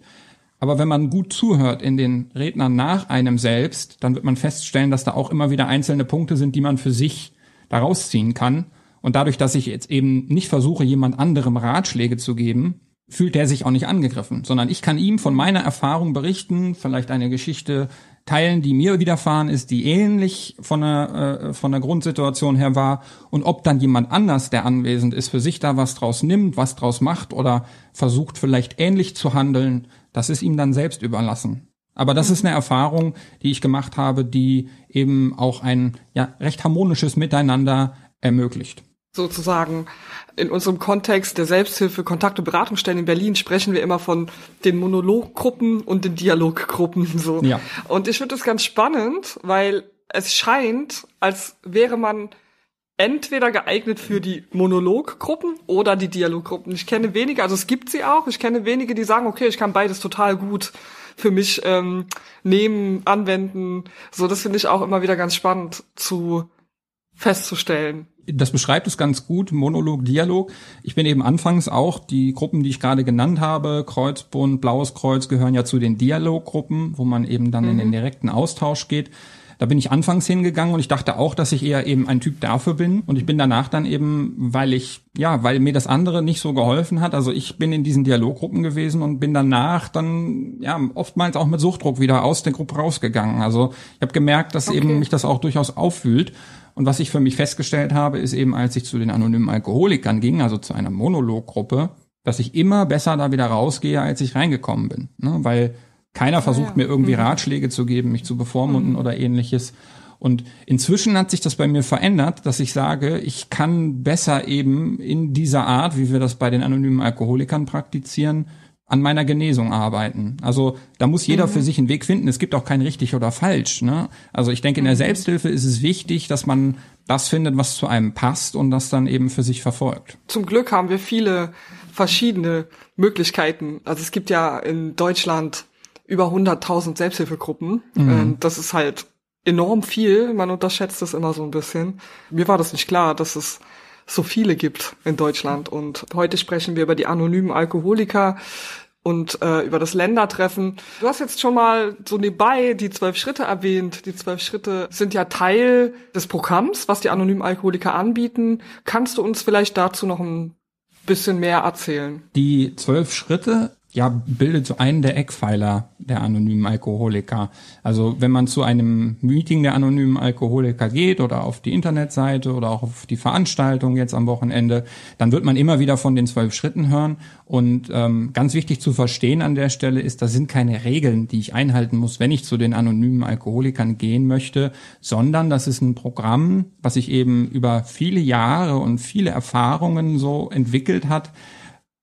Aber wenn man gut zuhört in den Rednern nach einem selbst, dann wird man feststellen, dass da auch immer wieder einzelne Punkte sind, die man für sich daraus ziehen kann. Und dadurch, dass ich jetzt eben nicht versuche, jemand anderem Ratschläge zu geben, fühlt er sich auch nicht angegriffen, sondern ich kann ihm von meiner Erfahrung berichten, vielleicht eine Geschichte teilen, die mir widerfahren ist, die ähnlich von der, äh, von der Grundsituation her war und ob dann jemand anders, der anwesend ist, für sich da was draus nimmt, was draus macht oder versucht vielleicht ähnlich zu handeln, das ist ihm dann selbst überlassen. Aber das ist eine Erfahrung, die ich gemacht habe, die eben auch ein ja, recht harmonisches Miteinander ermöglicht. Sozusagen in unserem Kontext der Selbsthilfe, Kontakt- und Beratungsstellen in Berlin sprechen wir immer von den Monologgruppen und den Dialoggruppen. So. Ja. Und ich finde das ganz spannend, weil es scheint, als wäre man entweder geeignet für die Monologgruppen oder die Dialoggruppen. Ich kenne wenige, also es gibt sie auch, ich kenne wenige, die sagen, okay, ich kann beides total gut für mich ähm, nehmen, anwenden. So, das finde ich auch immer wieder ganz spannend zu festzustellen das beschreibt es ganz gut, Monolog, Dialog. Ich bin eben anfangs auch, die Gruppen, die ich gerade genannt habe, Kreuzbund, Blaues Kreuz, gehören ja zu den Dialoggruppen, wo man eben dann mhm. in den mhm. direkten Austausch geht. Da bin ich anfangs hingegangen und ich dachte auch, dass ich eher eben ein Typ dafür bin. Und ich bin danach dann eben, weil ich, ja, weil mir das andere nicht so geholfen hat. Also ich bin in diesen Dialoggruppen gewesen und bin danach dann, ja, oftmals auch mit Suchtdruck wieder aus der Gruppe rausgegangen. Also ich habe gemerkt, dass okay. eben mich das auch durchaus auffühlt. Und was ich für mich festgestellt habe, ist eben, als ich zu den anonymen Alkoholikern ging, also zu einer Monologgruppe, dass ich immer besser da wieder rausgehe, als ich reingekommen bin. Ne? Weil keiner versucht ja. mir irgendwie mhm. Ratschläge zu geben, mich zu bevormunden mhm. oder ähnliches. Und inzwischen hat sich das bei mir verändert, dass ich sage, ich kann besser eben in dieser Art, wie wir das bei den anonymen Alkoholikern praktizieren, an meiner Genesung arbeiten. Also da muss jeder mhm. für sich einen Weg finden. Es gibt auch kein richtig oder falsch. Ne? Also ich denke, in der mhm. Selbsthilfe ist es wichtig, dass man das findet, was zu einem passt und das dann eben für sich verfolgt. Zum Glück haben wir viele verschiedene Möglichkeiten. Also es gibt ja in Deutschland über 100.000 Selbsthilfegruppen. Mhm. Ähm, das ist halt enorm viel. Man unterschätzt das immer so ein bisschen. Mir war das nicht klar, dass es so viele gibt in Deutschland. Und heute sprechen wir über die anonymen Alkoholiker und äh, über das Ländertreffen. Du hast jetzt schon mal so nebenbei die zwölf Schritte erwähnt. Die zwölf Schritte sind ja Teil des Programms, was die anonymen Alkoholiker anbieten. Kannst du uns vielleicht dazu noch ein bisschen mehr erzählen? Die zwölf Schritte ja, bildet so einen der Eckpfeiler der anonymen Alkoholiker. Also wenn man zu einem Meeting der anonymen Alkoholiker geht oder auf die Internetseite oder auch auf die Veranstaltung jetzt am Wochenende, dann wird man immer wieder von den zwölf Schritten hören. Und ähm, ganz wichtig zu verstehen an der Stelle ist, da sind keine Regeln, die ich einhalten muss, wenn ich zu den anonymen Alkoholikern gehen möchte, sondern das ist ein Programm, was sich eben über viele Jahre und viele Erfahrungen so entwickelt hat,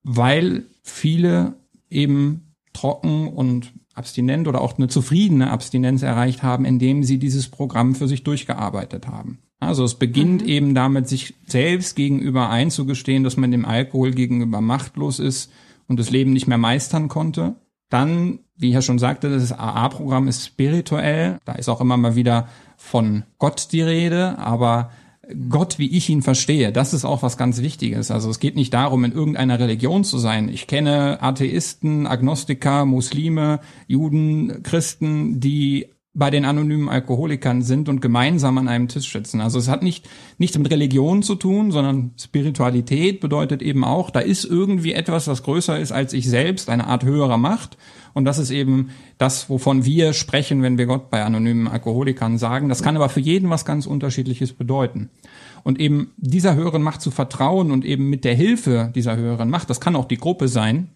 weil viele eben trocken und abstinent oder auch eine zufriedene Abstinenz erreicht haben, indem sie dieses Programm für sich durchgearbeitet haben. Also es beginnt mhm. eben damit, sich selbst gegenüber einzugestehen, dass man dem Alkohol gegenüber machtlos ist und das Leben nicht mehr meistern konnte. Dann, wie ich ja schon sagte, das AA-Programm ist spirituell. Da ist auch immer mal wieder von Gott die Rede, aber Gott, wie ich ihn verstehe, das ist auch was ganz Wichtiges. Also es geht nicht darum, in irgendeiner Religion zu sein. Ich kenne Atheisten, Agnostiker, Muslime, Juden, Christen, die bei den anonymen Alkoholikern sind und gemeinsam an einem Tisch sitzen. Also es hat nicht nichts mit Religion zu tun, sondern Spiritualität bedeutet eben auch, da ist irgendwie etwas, was größer ist als ich selbst, eine Art höherer Macht. Und das ist eben das, wovon wir sprechen, wenn wir Gott bei anonymen Alkoholikern sagen. Das kann aber für jeden was ganz Unterschiedliches bedeuten. Und eben dieser höheren Macht zu vertrauen und eben mit der Hilfe dieser höheren Macht, das kann auch die Gruppe sein,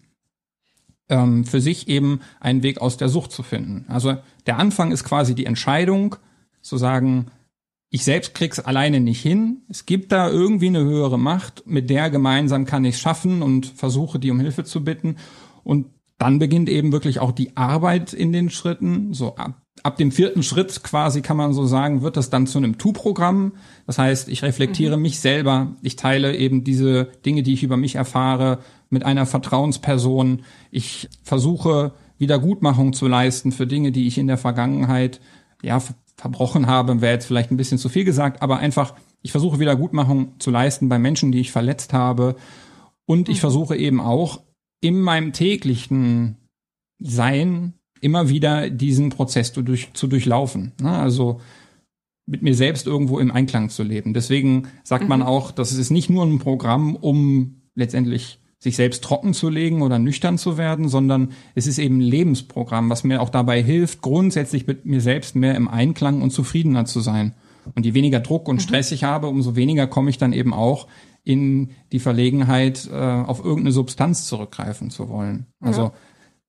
ähm, für sich eben einen Weg aus der Sucht zu finden. Also der Anfang ist quasi die Entscheidung, zu sagen, ich selbst krieg's alleine nicht hin. Es gibt da irgendwie eine höhere Macht, mit der gemeinsam kann ich schaffen und versuche, die um Hilfe zu bitten. Und dann beginnt eben wirklich auch die Arbeit in den Schritten. So ab, ab dem vierten Schritt quasi kann man so sagen, wird das dann zu einem Tu-Programm. Das heißt, ich reflektiere mhm. mich selber. Ich teile eben diese Dinge, die ich über mich erfahre, mit einer Vertrauensperson. Ich versuche Wiedergutmachung zu leisten für Dinge, die ich in der Vergangenheit ja verbrochen habe, wäre jetzt vielleicht ein bisschen zu viel gesagt, aber einfach ich versuche Wiedergutmachung zu leisten bei Menschen, die ich verletzt habe und ich mhm. versuche eben auch in meinem täglichen Sein immer wieder diesen Prozess zu, durch, zu durchlaufen. Ne? Also mit mir selbst irgendwo im Einklang zu leben. Deswegen sagt mhm. man auch, das ist nicht nur ein Programm, um letztendlich sich selbst trocken zu legen oder nüchtern zu werden, sondern es ist eben ein Lebensprogramm, was mir auch dabei hilft, grundsätzlich mit mir selbst mehr im Einklang und zufriedener zu sein. Und je weniger Druck und mhm. Stress ich habe, umso weniger komme ich dann eben auch in die Verlegenheit, äh, auf irgendeine Substanz zurückgreifen zu wollen. Also ja.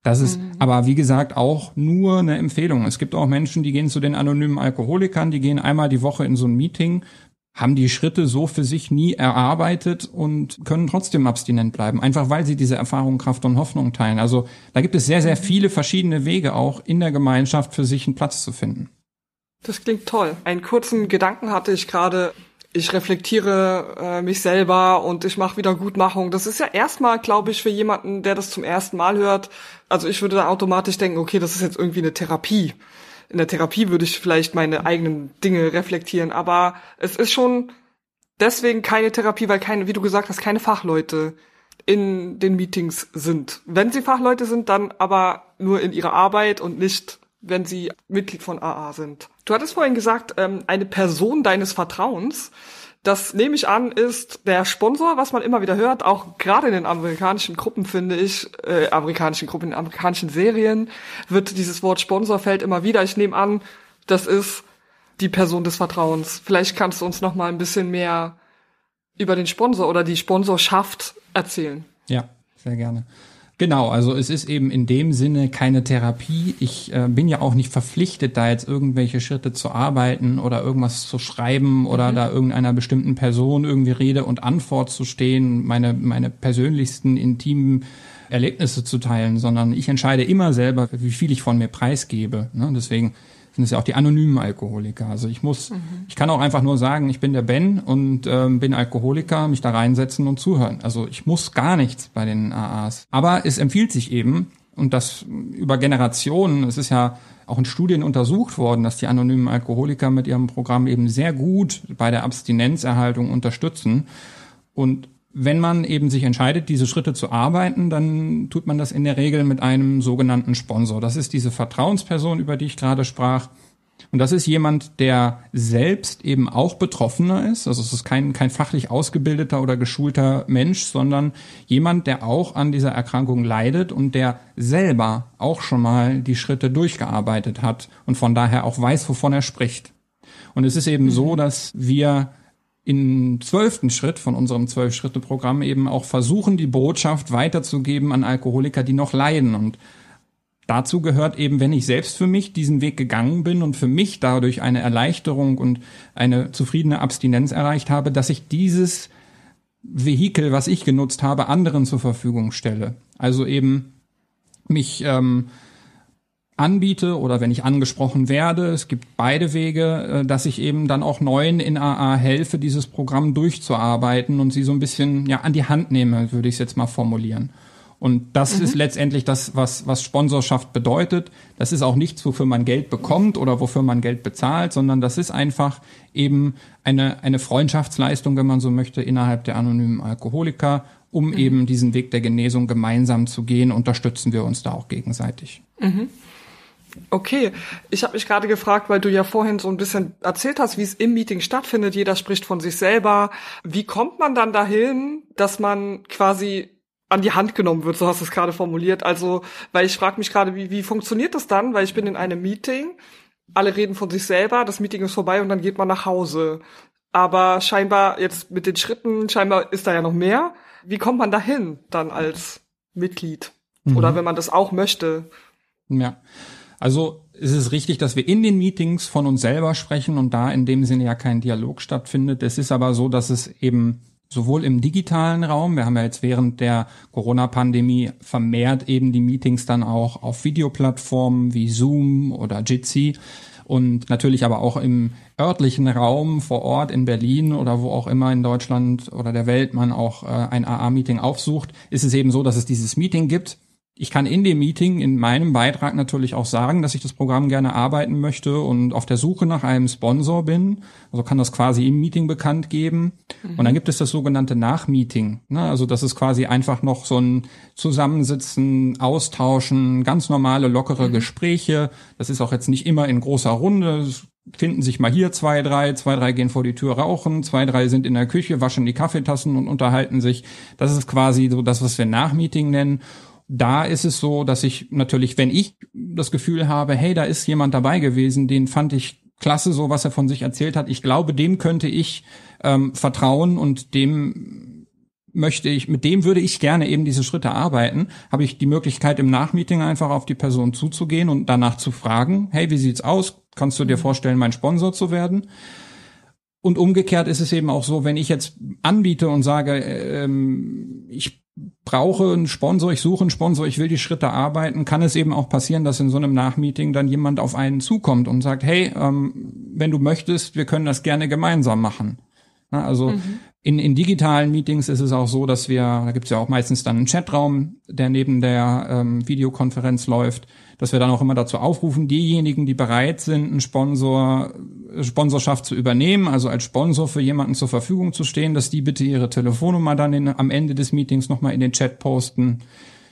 Das ist mhm. aber, wie gesagt, auch nur eine Empfehlung. Es gibt auch Menschen, die gehen zu den anonymen Alkoholikern, die gehen einmal die Woche in so ein Meeting, haben die Schritte so für sich nie erarbeitet und können trotzdem abstinent bleiben, einfach weil sie diese Erfahrung, Kraft und Hoffnung teilen. Also da gibt es sehr, sehr mhm. viele verschiedene Wege auch in der Gemeinschaft für sich einen Platz zu finden. Das klingt toll. Einen kurzen Gedanken hatte ich gerade ich reflektiere äh, mich selber und ich mache wieder Gutmachung. Das ist ja erstmal, glaube ich, für jemanden, der das zum ersten Mal hört. Also ich würde da automatisch denken, okay, das ist jetzt irgendwie eine Therapie. In der Therapie würde ich vielleicht meine eigenen Dinge reflektieren, aber es ist schon deswegen keine Therapie, weil keine, wie du gesagt hast, keine Fachleute in den Meetings sind. Wenn sie Fachleute sind, dann aber nur in ihrer Arbeit und nicht, wenn sie Mitglied von AA sind. Du hattest vorhin gesagt, ähm, eine Person deines Vertrauens. Das nehme ich an, ist der Sponsor, was man immer wieder hört, auch gerade in den amerikanischen Gruppen finde ich, äh, amerikanischen Gruppen, in amerikanischen Serien wird dieses Wort Sponsor fällt immer wieder. Ich nehme an, das ist die Person des Vertrauens. Vielleicht kannst du uns noch mal ein bisschen mehr über den Sponsor oder die Sponsorschaft erzählen. Ja, sehr gerne. Genau, also es ist eben in dem Sinne keine Therapie. Ich äh, bin ja auch nicht verpflichtet, da jetzt irgendwelche Schritte zu arbeiten oder irgendwas zu schreiben oder mhm. da irgendeiner bestimmten Person irgendwie Rede und Antwort zu stehen, meine, meine persönlichsten, intimen Erlebnisse zu teilen, sondern ich entscheide immer selber, wie viel ich von mir preisgebe. Ne? Deswegen sind es ja auch die anonymen Alkoholiker. Also ich muss, mhm. ich kann auch einfach nur sagen, ich bin der Ben und ähm, bin Alkoholiker, mich da reinsetzen und zuhören. Also ich muss gar nichts bei den AAs. Aber es empfiehlt sich eben, und das über Generationen, es ist ja auch in Studien untersucht worden, dass die anonymen Alkoholiker mit ihrem Programm eben sehr gut bei der Abstinenzerhaltung unterstützen. Und wenn man eben sich entscheidet, diese Schritte zu arbeiten, dann tut man das in der Regel mit einem sogenannten Sponsor. Das ist diese Vertrauensperson, über die ich gerade sprach. Und das ist jemand, der selbst eben auch Betroffener ist. Also es ist kein, kein fachlich ausgebildeter oder geschulter Mensch, sondern jemand, der auch an dieser Erkrankung leidet und der selber auch schon mal die Schritte durchgearbeitet hat und von daher auch weiß, wovon er spricht. Und es ist eben so, dass wir im zwölften Schritt von unserem Zwölf-Schritte-Programm eben auch versuchen, die Botschaft weiterzugeben an Alkoholiker, die noch leiden. Und dazu gehört eben, wenn ich selbst für mich diesen Weg gegangen bin und für mich dadurch eine Erleichterung und eine zufriedene Abstinenz erreicht habe, dass ich dieses Vehikel, was ich genutzt habe, anderen zur Verfügung stelle. Also eben mich ähm, anbiete oder wenn ich angesprochen werde. Es gibt beide Wege, äh, dass ich eben dann auch neuen in AA helfe, dieses Programm durchzuarbeiten und sie so ein bisschen ja an die Hand nehme, würde ich es jetzt mal formulieren. Und das mhm. ist letztendlich das, was, was Sponsorschaft bedeutet. Das ist auch nichts, wofür man Geld bekommt oder wofür man Geld bezahlt, sondern das ist einfach eben eine, eine Freundschaftsleistung, wenn man so möchte, innerhalb der anonymen Alkoholiker, um mhm. eben diesen Weg der Genesung gemeinsam zu gehen, unterstützen wir uns da auch gegenseitig. Mhm Okay, ich habe mich gerade gefragt, weil du ja vorhin so ein bisschen erzählt hast, wie es im Meeting stattfindet. Jeder spricht von sich selber. Wie kommt man dann dahin, dass man quasi an die Hand genommen wird, so hast du es gerade formuliert. Also, weil ich frage mich gerade, wie, wie funktioniert das dann? Weil ich bin in einem Meeting, alle reden von sich selber, das Meeting ist vorbei und dann geht man nach Hause. Aber scheinbar jetzt mit den Schritten, scheinbar ist da ja noch mehr. Wie kommt man dahin dann als Mitglied? Mhm. Oder wenn man das auch möchte? Ja. Also es ist richtig, dass wir in den Meetings von uns selber sprechen und da in dem Sinne ja kein Dialog stattfindet. Es ist aber so, dass es eben sowohl im digitalen Raum, wir haben ja jetzt während der Corona-Pandemie vermehrt eben die Meetings dann auch auf Videoplattformen wie Zoom oder Jitsi und natürlich aber auch im örtlichen Raum vor Ort in Berlin oder wo auch immer in Deutschland oder der Welt man auch äh, ein AA-Meeting aufsucht, ist es eben so, dass es dieses Meeting gibt ich kann in dem Meeting, in meinem Beitrag natürlich auch sagen, dass ich das Programm gerne arbeiten möchte und auf der Suche nach einem Sponsor bin. Also kann das quasi im Meeting bekannt geben. Mhm. Und dann gibt es das sogenannte Nachmeeting. Ne? Also das ist quasi einfach noch so ein Zusammensitzen, Austauschen, ganz normale, lockere mhm. Gespräche. Das ist auch jetzt nicht immer in großer Runde. Es finden sich mal hier zwei, drei, zwei, drei gehen vor die Tür rauchen, zwei, drei sind in der Küche, waschen die Kaffeetassen und unterhalten sich. Das ist quasi so das, was wir Nachmeeting nennen. Da ist es so, dass ich natürlich, wenn ich das Gefühl habe, hey, da ist jemand dabei gewesen, den fand ich klasse, so was er von sich erzählt hat. Ich glaube, dem könnte ich ähm, vertrauen und dem möchte ich, mit dem würde ich gerne eben diese Schritte arbeiten, habe ich die Möglichkeit im Nachmeeting einfach auf die Person zuzugehen und danach zu fragen, hey, wie sieht's aus? Kannst du dir vorstellen, mein Sponsor zu werden? Und umgekehrt ist es eben auch so, wenn ich jetzt anbiete und sage, ähm, ich brauche einen Sponsor, ich suche einen Sponsor, ich will die Schritte arbeiten, kann es eben auch passieren, dass in so einem Nachmeeting dann jemand auf einen zukommt und sagt, hey, ähm, wenn du möchtest, wir können das gerne gemeinsam machen. Na, also mhm. In, in digitalen Meetings ist es auch so, dass wir, da gibt es ja auch meistens dann einen Chatraum, der neben der ähm, Videokonferenz läuft, dass wir dann auch immer dazu aufrufen, diejenigen, die bereit sind, einen Sponsor, Sponsorschaft zu übernehmen, also als Sponsor für jemanden zur Verfügung zu stehen, dass die bitte ihre Telefonnummer dann in, am Ende des Meetings nochmal in den Chat posten.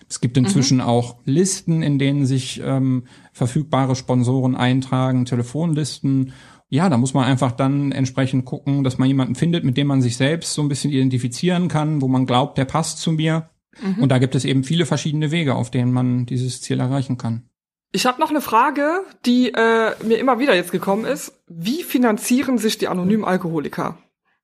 Es gibt inzwischen mhm. auch Listen, in denen sich ähm, verfügbare Sponsoren eintragen, Telefonlisten. Ja, da muss man einfach dann entsprechend gucken, dass man jemanden findet, mit dem man sich selbst so ein bisschen identifizieren kann, wo man glaubt, der passt zu mir. Mhm. Und da gibt es eben viele verschiedene Wege, auf denen man dieses Ziel erreichen kann. Ich habe noch eine Frage, die äh, mir immer wieder jetzt gekommen ist. Wie finanzieren sich die anonymen Alkoholiker?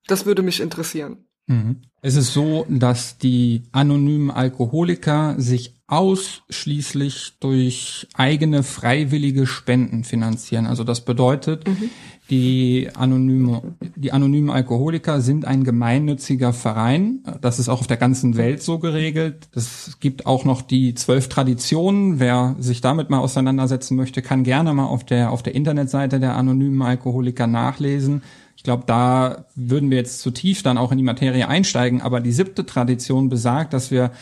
Das würde mich interessieren. Mhm. Es ist so, dass die anonymen Alkoholiker sich ausschließlich durch eigene freiwillige Spenden finanzieren. Also das bedeutet, mhm. Die anonyme, die anonymen Alkoholiker sind ein gemeinnütziger Verein. Das ist auch auf der ganzen Welt so geregelt. Es gibt auch noch die zwölf Traditionen. Wer sich damit mal auseinandersetzen möchte, kann gerne mal auf der, auf der Internetseite der anonymen Alkoholiker nachlesen. Ich glaube, da würden wir jetzt zu tief dann auch in die Materie einsteigen, aber die siebte Tradition besagt, dass wir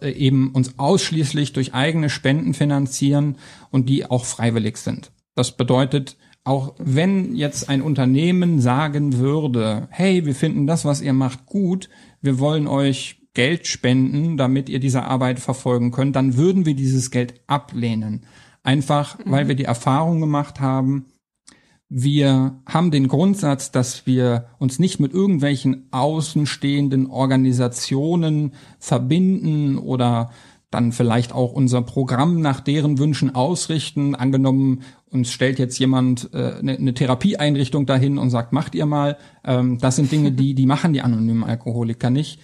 äh, eben uns ausschließlich durch eigene Spenden finanzieren und die auch freiwillig sind. Das bedeutet, auch wenn jetzt ein Unternehmen sagen würde, hey, wir finden das, was ihr macht, gut, wir wollen euch Geld spenden, damit ihr diese Arbeit verfolgen könnt, dann würden wir dieses Geld ablehnen. Einfach, weil mhm. wir die Erfahrung gemacht haben, wir haben den Grundsatz, dass wir uns nicht mit irgendwelchen außenstehenden Organisationen verbinden oder dann vielleicht auch unser Programm nach deren Wünschen ausrichten. Angenommen, uns stellt jetzt jemand äh, eine, eine Therapieeinrichtung dahin und sagt, macht ihr mal. Ähm, das sind Dinge, die, die machen die anonymen Alkoholiker nicht.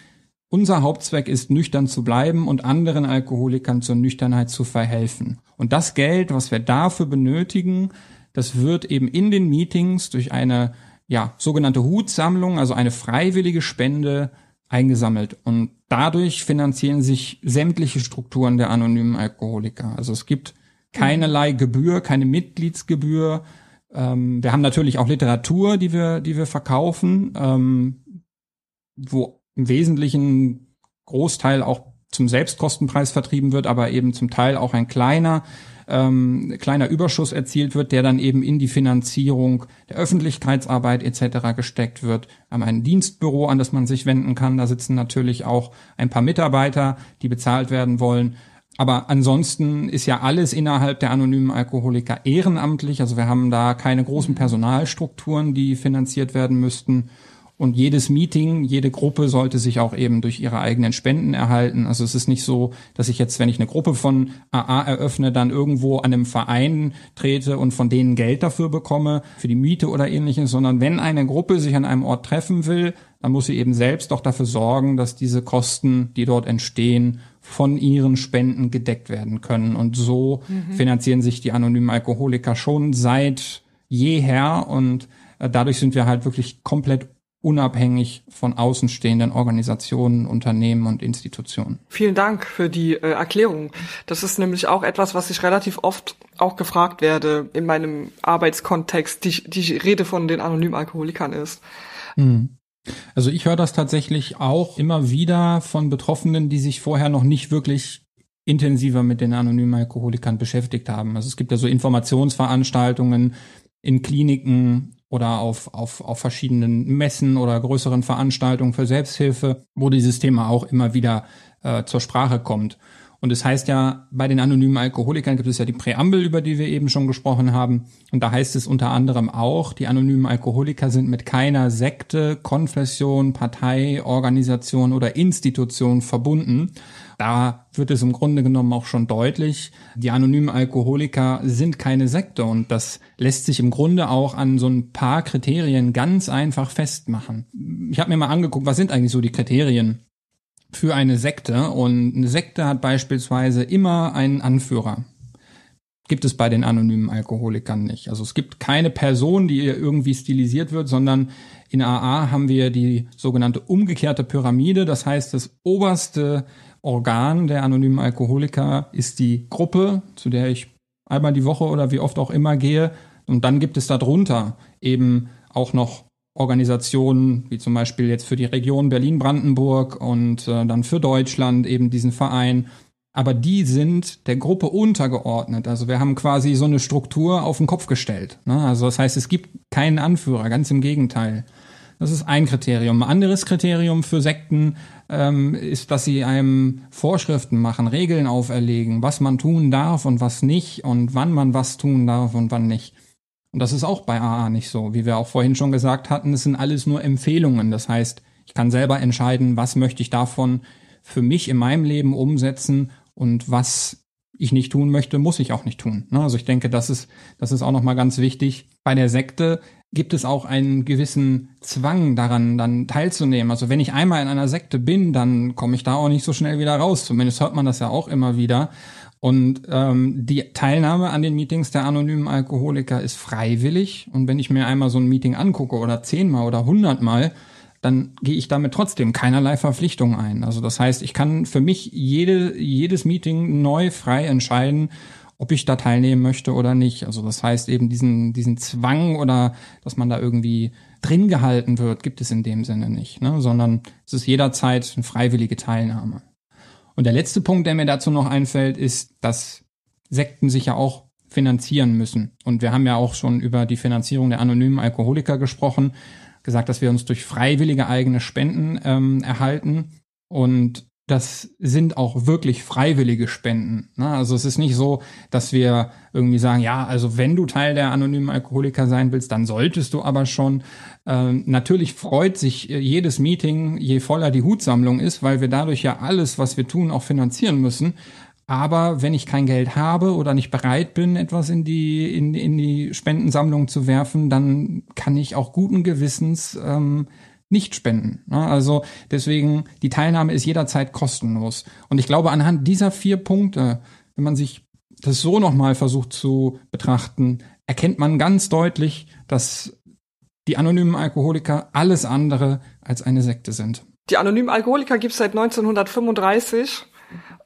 Unser Hauptzweck ist, nüchtern zu bleiben und anderen Alkoholikern zur Nüchternheit zu verhelfen. Und das Geld, was wir dafür benötigen, das wird eben in den Meetings durch eine ja, sogenannte Hutsammlung, also eine freiwillige Spende eingesammelt. Und dadurch finanzieren sich sämtliche Strukturen der anonymen Alkoholiker. Also es gibt keinerlei Gebühr, keine Mitgliedsgebühr. Ähm, wir haben natürlich auch Literatur, die wir, die wir verkaufen, ähm, wo im Wesentlichen Großteil auch zum Selbstkostenpreis vertrieben wird, aber eben zum Teil auch ein kleiner ähm, kleiner Überschuss erzielt wird, der dann eben in die Finanzierung der Öffentlichkeitsarbeit etc. gesteckt wird. Wir haben ein Dienstbüro, an das man sich wenden kann. Da sitzen natürlich auch ein paar Mitarbeiter, die bezahlt werden wollen. Aber ansonsten ist ja alles innerhalb der anonymen Alkoholiker ehrenamtlich. Also wir haben da keine großen Personalstrukturen, die finanziert werden müssten. Und jedes Meeting, jede Gruppe sollte sich auch eben durch ihre eigenen Spenden erhalten. Also es ist nicht so, dass ich jetzt, wenn ich eine Gruppe von AA eröffne, dann irgendwo an einem Verein trete und von denen Geld dafür bekomme, für die Miete oder ähnliches, sondern wenn eine Gruppe sich an einem Ort treffen will, dann muss sie eben selbst auch dafür sorgen, dass diese Kosten, die dort entstehen, von ihren Spenden gedeckt werden können. Und so mhm. finanzieren sich die anonymen Alkoholiker schon seit jeher und äh, dadurch sind wir halt wirklich komplett unabhängig von außenstehenden Organisationen, Unternehmen und Institutionen. Vielen Dank für die äh, Erklärung. Das ist nämlich auch etwas, was ich relativ oft auch gefragt werde in meinem Arbeitskontext. Die, die Rede von den anonymen Alkoholikern ist. Mhm. Also ich höre das tatsächlich auch immer wieder von Betroffenen, die sich vorher noch nicht wirklich intensiver mit den anonymen Alkoholikern beschäftigt haben. Also es gibt ja so Informationsveranstaltungen in Kliniken oder auf, auf, auf verschiedenen Messen oder größeren Veranstaltungen für Selbsthilfe, wo dieses Thema auch immer wieder äh, zur Sprache kommt. Und es das heißt ja, bei den anonymen Alkoholikern gibt es ja die Präambel, über die wir eben schon gesprochen haben. Und da heißt es unter anderem auch, die anonymen Alkoholiker sind mit keiner Sekte, Konfession, Partei, Organisation oder Institution verbunden. Da wird es im Grunde genommen auch schon deutlich, die anonymen Alkoholiker sind keine Sekte und das lässt sich im Grunde auch an so ein paar Kriterien ganz einfach festmachen. Ich habe mir mal angeguckt, was sind eigentlich so die Kriterien für eine Sekte und eine Sekte hat beispielsweise immer einen Anführer. Gibt es bei den anonymen Alkoholikern nicht. Also es gibt keine Person, die irgendwie stilisiert wird, sondern in AA haben wir die sogenannte umgekehrte Pyramide. Das heißt, das oberste Organ der anonymen Alkoholiker ist die Gruppe, zu der ich einmal die Woche oder wie oft auch immer gehe. Und dann gibt es darunter eben auch noch Organisationen, wie zum Beispiel jetzt für die Region Berlin-Brandenburg und äh, dann für Deutschland eben diesen Verein. Aber die sind der Gruppe untergeordnet. Also wir haben quasi so eine Struktur auf den Kopf gestellt. Ne? Also das heißt, es gibt keinen Anführer, ganz im Gegenteil. Das ist ein Kriterium. Ein anderes Kriterium für Sekten ähm, ist, dass sie einem Vorschriften machen, Regeln auferlegen, was man tun darf und was nicht und wann man was tun darf und wann nicht. Und das ist auch bei AA nicht so. Wie wir auch vorhin schon gesagt hatten, es sind alles nur Empfehlungen. Das heißt, ich kann selber entscheiden, was möchte ich davon für mich in meinem Leben umsetzen und was ich nicht tun möchte, muss ich auch nicht tun. Ne? Also ich denke, das ist, das ist auch nochmal ganz wichtig. Bei der Sekte gibt es auch einen gewissen Zwang daran, dann teilzunehmen. Also wenn ich einmal in einer Sekte bin, dann komme ich da auch nicht so schnell wieder raus. Zumindest hört man das ja auch immer wieder. Und ähm, die Teilnahme an den Meetings der anonymen Alkoholiker ist freiwillig. Und wenn ich mir einmal so ein Meeting angucke oder zehnmal oder hundertmal, dann gehe ich damit trotzdem keinerlei Verpflichtung ein. Also das heißt, ich kann für mich jede, jedes Meeting neu frei entscheiden, ob ich da teilnehmen möchte oder nicht. Also das heißt eben diesen, diesen Zwang oder dass man da irgendwie drin gehalten wird, gibt es in dem Sinne nicht, ne? sondern es ist jederzeit eine freiwillige Teilnahme. Und der letzte Punkt, der mir dazu noch einfällt, ist, dass Sekten sich ja auch finanzieren müssen. Und wir haben ja auch schon über die Finanzierung der anonymen Alkoholiker gesprochen, gesagt, dass wir uns durch freiwillige eigene Spenden ähm, erhalten. Und das sind auch wirklich freiwillige Spenden. Ne? Also es ist nicht so, dass wir irgendwie sagen, ja, also wenn du Teil der anonymen Alkoholiker sein willst, dann solltest du aber schon. Ähm, natürlich freut sich jedes Meeting, je voller die Hutsammlung ist, weil wir dadurch ja alles, was wir tun, auch finanzieren müssen. Aber wenn ich kein Geld habe oder nicht bereit bin, etwas in die, in, in die Spendensammlung zu werfen, dann kann ich auch guten Gewissens ähm, nicht spenden. Ne? Also deswegen, die Teilnahme ist jederzeit kostenlos. Und ich glaube, anhand dieser vier Punkte, wenn man sich das so nochmal versucht zu betrachten, erkennt man ganz deutlich, dass die anonymen Alkoholiker alles andere als eine Sekte sind. Die anonymen Alkoholiker gibt es seit 1935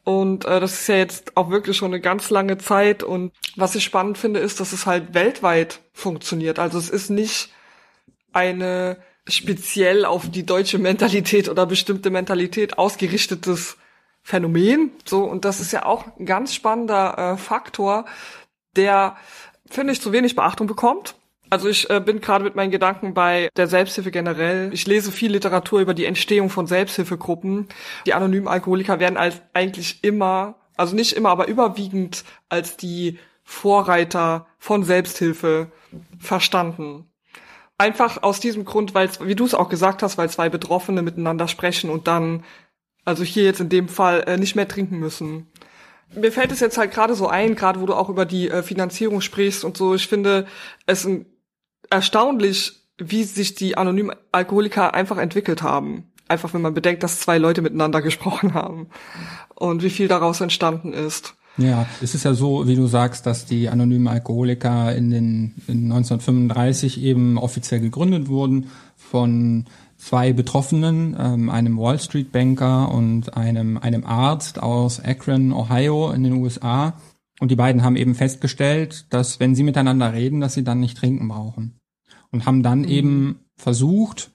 und äh, das ist ja jetzt auch wirklich schon eine ganz lange Zeit. Und was ich spannend finde, ist, dass es halt weltweit funktioniert. Also es ist nicht eine speziell auf die deutsche Mentalität oder bestimmte Mentalität ausgerichtetes Phänomen. So, und das ist ja auch ein ganz spannender äh, Faktor, der, finde ich, zu wenig Beachtung bekommt. Also ich äh, bin gerade mit meinen Gedanken bei der Selbsthilfe generell. Ich lese viel Literatur über die Entstehung von Selbsthilfegruppen. Die anonymen Alkoholiker werden als eigentlich immer also nicht immer, aber überwiegend als die Vorreiter von Selbsthilfe verstanden. Einfach aus diesem Grund, weil, wie du es auch gesagt hast, weil zwei Betroffene miteinander sprechen und dann, also hier jetzt in dem Fall, äh, nicht mehr trinken müssen. Mir fällt es jetzt halt gerade so ein, gerade wo du auch über die äh, Finanzierung sprichst und so. Ich finde es erstaunlich, wie sich die anonymen Alkoholiker einfach entwickelt haben. Einfach wenn man bedenkt, dass zwei Leute miteinander gesprochen haben und wie viel daraus entstanden ist. Ja, es ist ja so, wie du sagst, dass die anonymen Alkoholiker in den in 1935 eben offiziell gegründet wurden von zwei Betroffenen, ähm, einem Wall Street Banker und einem einem Arzt aus Akron, Ohio in den USA. Und die beiden haben eben festgestellt, dass wenn sie miteinander reden, dass sie dann nicht trinken brauchen. Und haben dann mhm. eben versucht,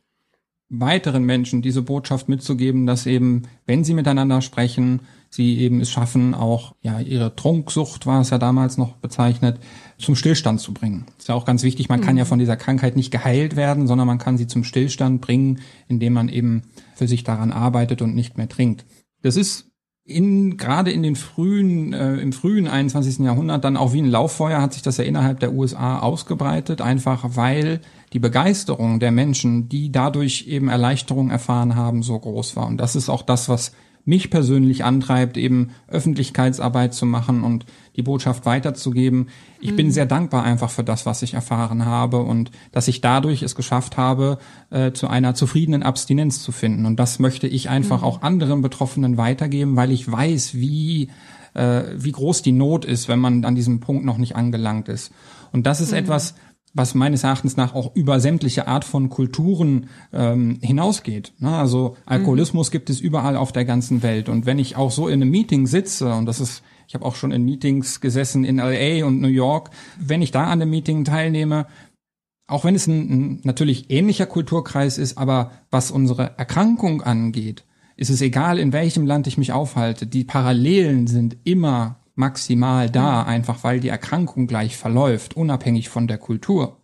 weiteren Menschen diese Botschaft mitzugeben, dass eben, wenn sie miteinander sprechen, sie eben es schaffen, auch ja ihre Trunksucht war es ja damals noch bezeichnet, zum Stillstand zu bringen. ist ja auch ganz wichtig, man mhm. kann ja mhm. von dieser Krankheit nicht geheilt werden, sondern man kann sie zum Stillstand bringen, indem man eben für sich daran arbeitet und nicht mehr trinkt. Das ist in, gerade in den frühen, äh, im frühen 21. Jahrhundert dann auch wie ein Lauffeuer hat sich das ja innerhalb der USA ausgebreitet, einfach weil die Begeisterung der Menschen, die dadurch eben Erleichterung erfahren haben, so groß war. Und das ist auch das, was mich persönlich antreibt, eben Öffentlichkeitsarbeit zu machen und die Botschaft weiterzugeben. Ich mhm. bin sehr dankbar einfach für das, was ich erfahren habe und dass ich dadurch es geschafft habe, äh, zu einer zufriedenen Abstinenz zu finden. Und das möchte ich einfach mhm. auch anderen Betroffenen weitergeben, weil ich weiß, wie äh, wie groß die Not ist, wenn man an diesem Punkt noch nicht angelangt ist. Und das ist mhm. etwas, was meines Erachtens nach auch über sämtliche Art von Kulturen ähm, hinausgeht. Ne? Also Alkoholismus mhm. gibt es überall auf der ganzen Welt. Und wenn ich auch so in einem Meeting sitze, und das ist, ich habe auch schon in Meetings gesessen in LA und New York, wenn ich da an einem Meeting teilnehme, auch wenn es ein, ein natürlich ähnlicher Kulturkreis ist, aber was unsere Erkrankung angeht, ist es egal, in welchem Land ich mich aufhalte. Die Parallelen sind immer maximal da, einfach weil die Erkrankung gleich verläuft, unabhängig von der Kultur.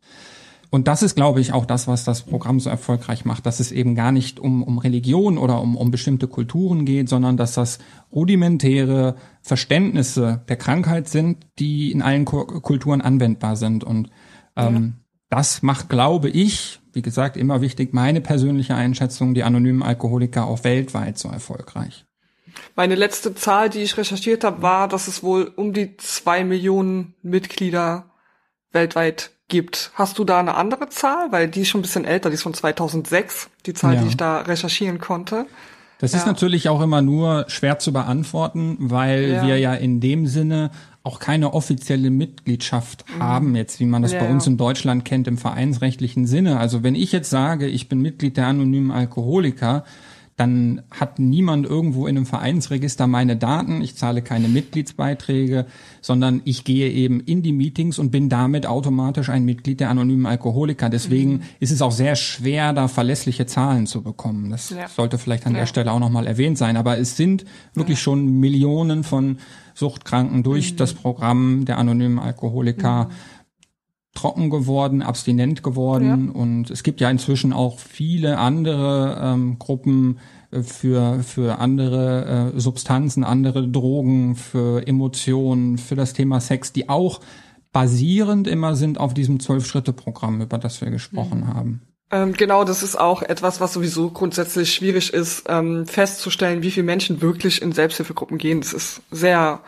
Und das ist, glaube ich, auch das, was das Programm so erfolgreich macht, dass es eben gar nicht um, um Religion oder um, um bestimmte Kulturen geht, sondern dass das rudimentäre Verständnisse der Krankheit sind, die in allen Kulturen anwendbar sind. Und ähm, ja. das macht, glaube ich, wie gesagt, immer wichtig, meine persönliche Einschätzung, die anonymen Alkoholiker auch weltweit so erfolgreich. Meine letzte Zahl, die ich recherchiert habe, war, dass es wohl um die zwei Millionen Mitglieder weltweit gibt. Hast du da eine andere Zahl? Weil die ist schon ein bisschen älter, die ist von 2006, die Zahl, ja. die ich da recherchieren konnte. Das ja. ist natürlich auch immer nur schwer zu beantworten, weil ja. wir ja in dem Sinne auch keine offizielle Mitgliedschaft mhm. haben, jetzt wie man das ja, bei uns in Deutschland kennt im vereinsrechtlichen Sinne. Also wenn ich jetzt sage, ich bin Mitglied der anonymen Alkoholiker, dann hat niemand irgendwo in einem Vereinsregister meine Daten, ich zahle keine Mitgliedsbeiträge, sondern ich gehe eben in die Meetings und bin damit automatisch ein Mitglied der anonymen Alkoholiker. Deswegen mhm. ist es auch sehr schwer, da verlässliche Zahlen zu bekommen. Das ja. sollte vielleicht an ja. der Stelle auch nochmal erwähnt sein. Aber es sind wirklich ja. schon Millionen von Suchtkranken durch mhm. das Programm der anonymen Alkoholiker. Trocken geworden, abstinent geworden ja. und es gibt ja inzwischen auch viele andere ähm, Gruppen äh, für für andere äh, Substanzen, andere Drogen, für Emotionen, für das Thema Sex, die auch basierend immer sind auf diesem Zwölf-Schritte-Programm, über das wir gesprochen mhm. haben. Ähm, genau, das ist auch etwas, was sowieso grundsätzlich schwierig ist, ähm, festzustellen, wie viele Menschen wirklich in Selbsthilfegruppen gehen. Das ist sehr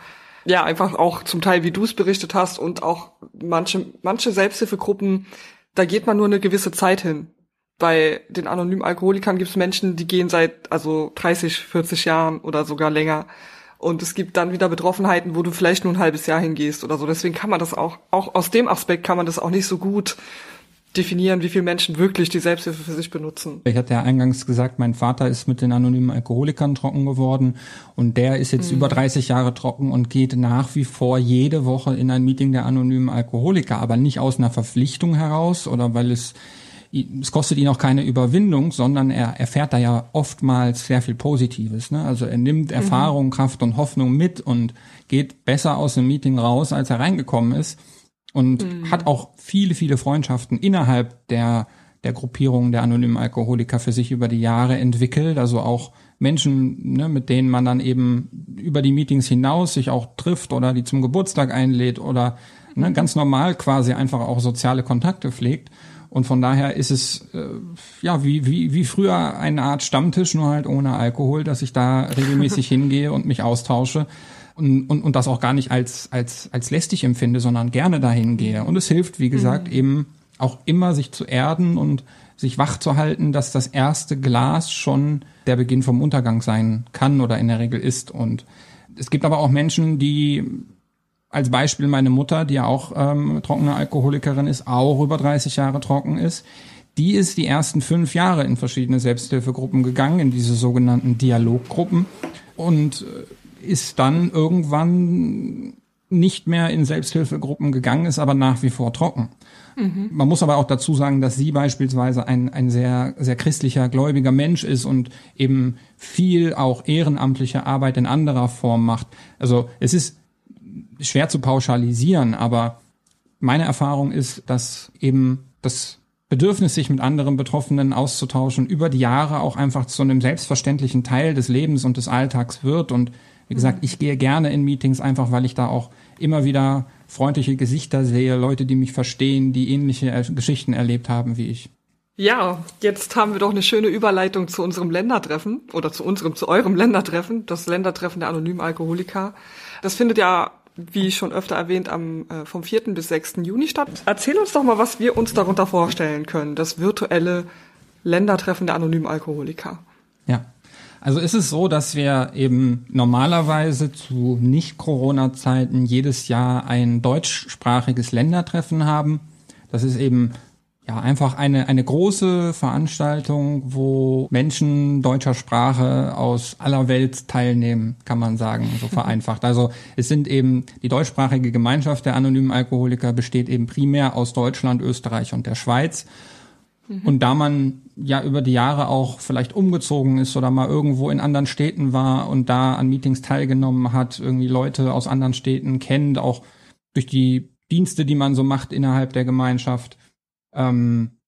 ja, einfach auch zum Teil, wie du es berichtet hast und auch manche, manche Selbsthilfegruppen, da geht man nur eine gewisse Zeit hin. Bei den anonymen Alkoholikern gibt es Menschen, die gehen seit also 30, 40 Jahren oder sogar länger. Und es gibt dann wieder Betroffenheiten, wo du vielleicht nur ein halbes Jahr hingehst oder so. Deswegen kann man das auch, auch aus dem Aspekt kann man das auch nicht so gut definieren, wie viele Menschen wirklich die Selbsthilfe für sich benutzen. Ich hatte ja eingangs gesagt, mein Vater ist mit den anonymen Alkoholikern trocken geworden und der ist jetzt mhm. über 30 Jahre trocken und geht nach wie vor jede Woche in ein Meeting der anonymen Alkoholiker, aber nicht aus einer Verpflichtung heraus oder weil es es kostet ihn auch keine Überwindung, sondern er erfährt da ja oftmals sehr viel Positives. Ne? Also er nimmt mhm. Erfahrung, mhm. Kraft und Hoffnung mit und geht besser aus dem Meeting raus, als er reingekommen ist und mhm. hat auch viele, viele Freundschaften innerhalb der, der Gruppierung der anonymen Alkoholiker für sich über die Jahre entwickelt. Also auch Menschen, ne, mit denen man dann eben über die Meetings hinaus sich auch trifft oder die zum Geburtstag einlädt oder ne, ganz normal quasi einfach auch soziale Kontakte pflegt. Und von daher ist es äh, ja wie, wie, wie früher eine Art Stammtisch, nur halt ohne Alkohol, dass ich da regelmäßig hingehe und mich austausche und, und, und das auch gar nicht als, als, als lästig empfinde, sondern gerne dahin gehe. Und es hilft, wie gesagt, mhm. eben auch immer sich zu erden und sich wach zu halten, dass das erste Glas schon der Beginn vom Untergang sein kann oder in der Regel ist. Und es gibt aber auch Menschen, die als Beispiel meine Mutter, die ja auch ähm, trockene Alkoholikerin ist, auch über 30 Jahre trocken ist, die ist die ersten fünf Jahre in verschiedene Selbsthilfegruppen gegangen, in diese sogenannten Dialoggruppen und äh, ist dann irgendwann nicht mehr in Selbsthilfegruppen gegangen, ist aber nach wie vor trocken. Mhm. Man muss aber auch dazu sagen, dass sie beispielsweise ein, ein sehr, sehr christlicher, gläubiger Mensch ist und eben viel auch ehrenamtliche Arbeit in anderer Form macht. Also es ist schwer zu pauschalisieren, aber meine Erfahrung ist, dass eben das Bedürfnis, sich mit anderen Betroffenen auszutauschen, über die Jahre auch einfach zu einem selbstverständlichen Teil des Lebens und des Alltags wird. Und wie gesagt, mhm. ich gehe gerne in Meetings einfach, weil ich da auch immer wieder freundliche Gesichter sehe, Leute, die mich verstehen, die ähnliche Geschichten erlebt haben wie ich. Ja, jetzt haben wir doch eine schöne Überleitung zu unserem Ländertreffen oder zu unserem, zu eurem Ländertreffen, das Ländertreffen der anonymen Alkoholiker. Das findet ja, wie schon öfter erwähnt, am äh, vom 4. bis 6. Juni statt. Erzähl uns doch mal, was wir uns darunter vorstellen können, das virtuelle Ländertreffen der anonymen Alkoholiker. Ja, also ist es so, dass wir eben normalerweise zu Nicht-Corona-Zeiten jedes Jahr ein deutschsprachiges Ländertreffen haben. Das ist eben ja einfach eine eine große Veranstaltung, wo Menschen deutscher Sprache aus aller Welt teilnehmen, kann man sagen, so vereinfacht. Also es sind eben die deutschsprachige Gemeinschaft der anonymen Alkoholiker besteht eben primär aus Deutschland, Österreich und der Schweiz. Mhm. Und da man ja über die Jahre auch vielleicht umgezogen ist oder mal irgendwo in anderen Städten war und da an Meetings teilgenommen hat, irgendwie Leute aus anderen Städten kennt, auch durch die Dienste, die man so macht innerhalb der Gemeinschaft, ähm,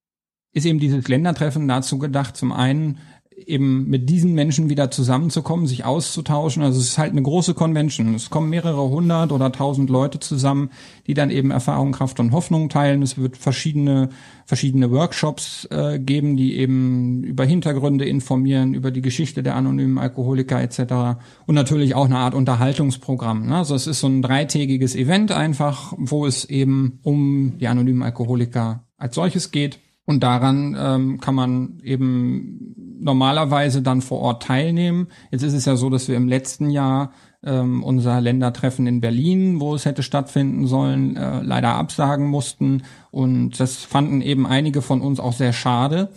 ist eben dieses Ländertreffen dazu gedacht, zum einen eben mit diesen Menschen wieder zusammenzukommen, sich auszutauschen. Also es ist halt eine große Convention. Es kommen mehrere hundert oder tausend Leute zusammen, die dann eben Erfahrung, Kraft und Hoffnung teilen. Es wird verschiedene verschiedene Workshops äh, geben, die eben über Hintergründe informieren, über die Geschichte der anonymen Alkoholiker etc. Und natürlich auch eine Art Unterhaltungsprogramm. Ne? Also es ist so ein dreitägiges Event einfach, wo es eben um die anonymen Alkoholiker als solches geht. Und daran ähm, kann man eben normalerweise dann vor Ort teilnehmen. Jetzt ist es ja so, dass wir im letzten Jahr ähm, unser Ländertreffen in Berlin, wo es hätte stattfinden sollen, äh, leider absagen mussten. Und das fanden eben einige von uns auch sehr schade.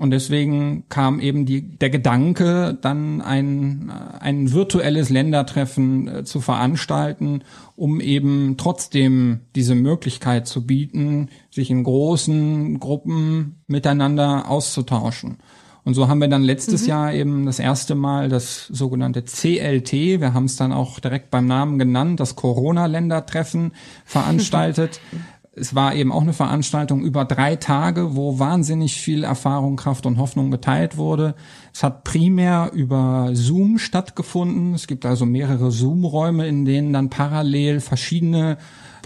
Und deswegen kam eben die, der Gedanke, dann ein, ein virtuelles Ländertreffen äh, zu veranstalten, um eben trotzdem diese Möglichkeit zu bieten, sich in großen Gruppen miteinander auszutauschen. Und so haben wir dann letztes mhm. Jahr eben das erste Mal das sogenannte CLT, wir haben es dann auch direkt beim Namen genannt, das Corona-Ländertreffen veranstaltet. es war eben auch eine Veranstaltung über drei Tage, wo wahnsinnig viel Erfahrung, Kraft und Hoffnung geteilt wurde. Es hat primär über Zoom stattgefunden. Es gibt also mehrere Zoom-Räume, in denen dann parallel verschiedene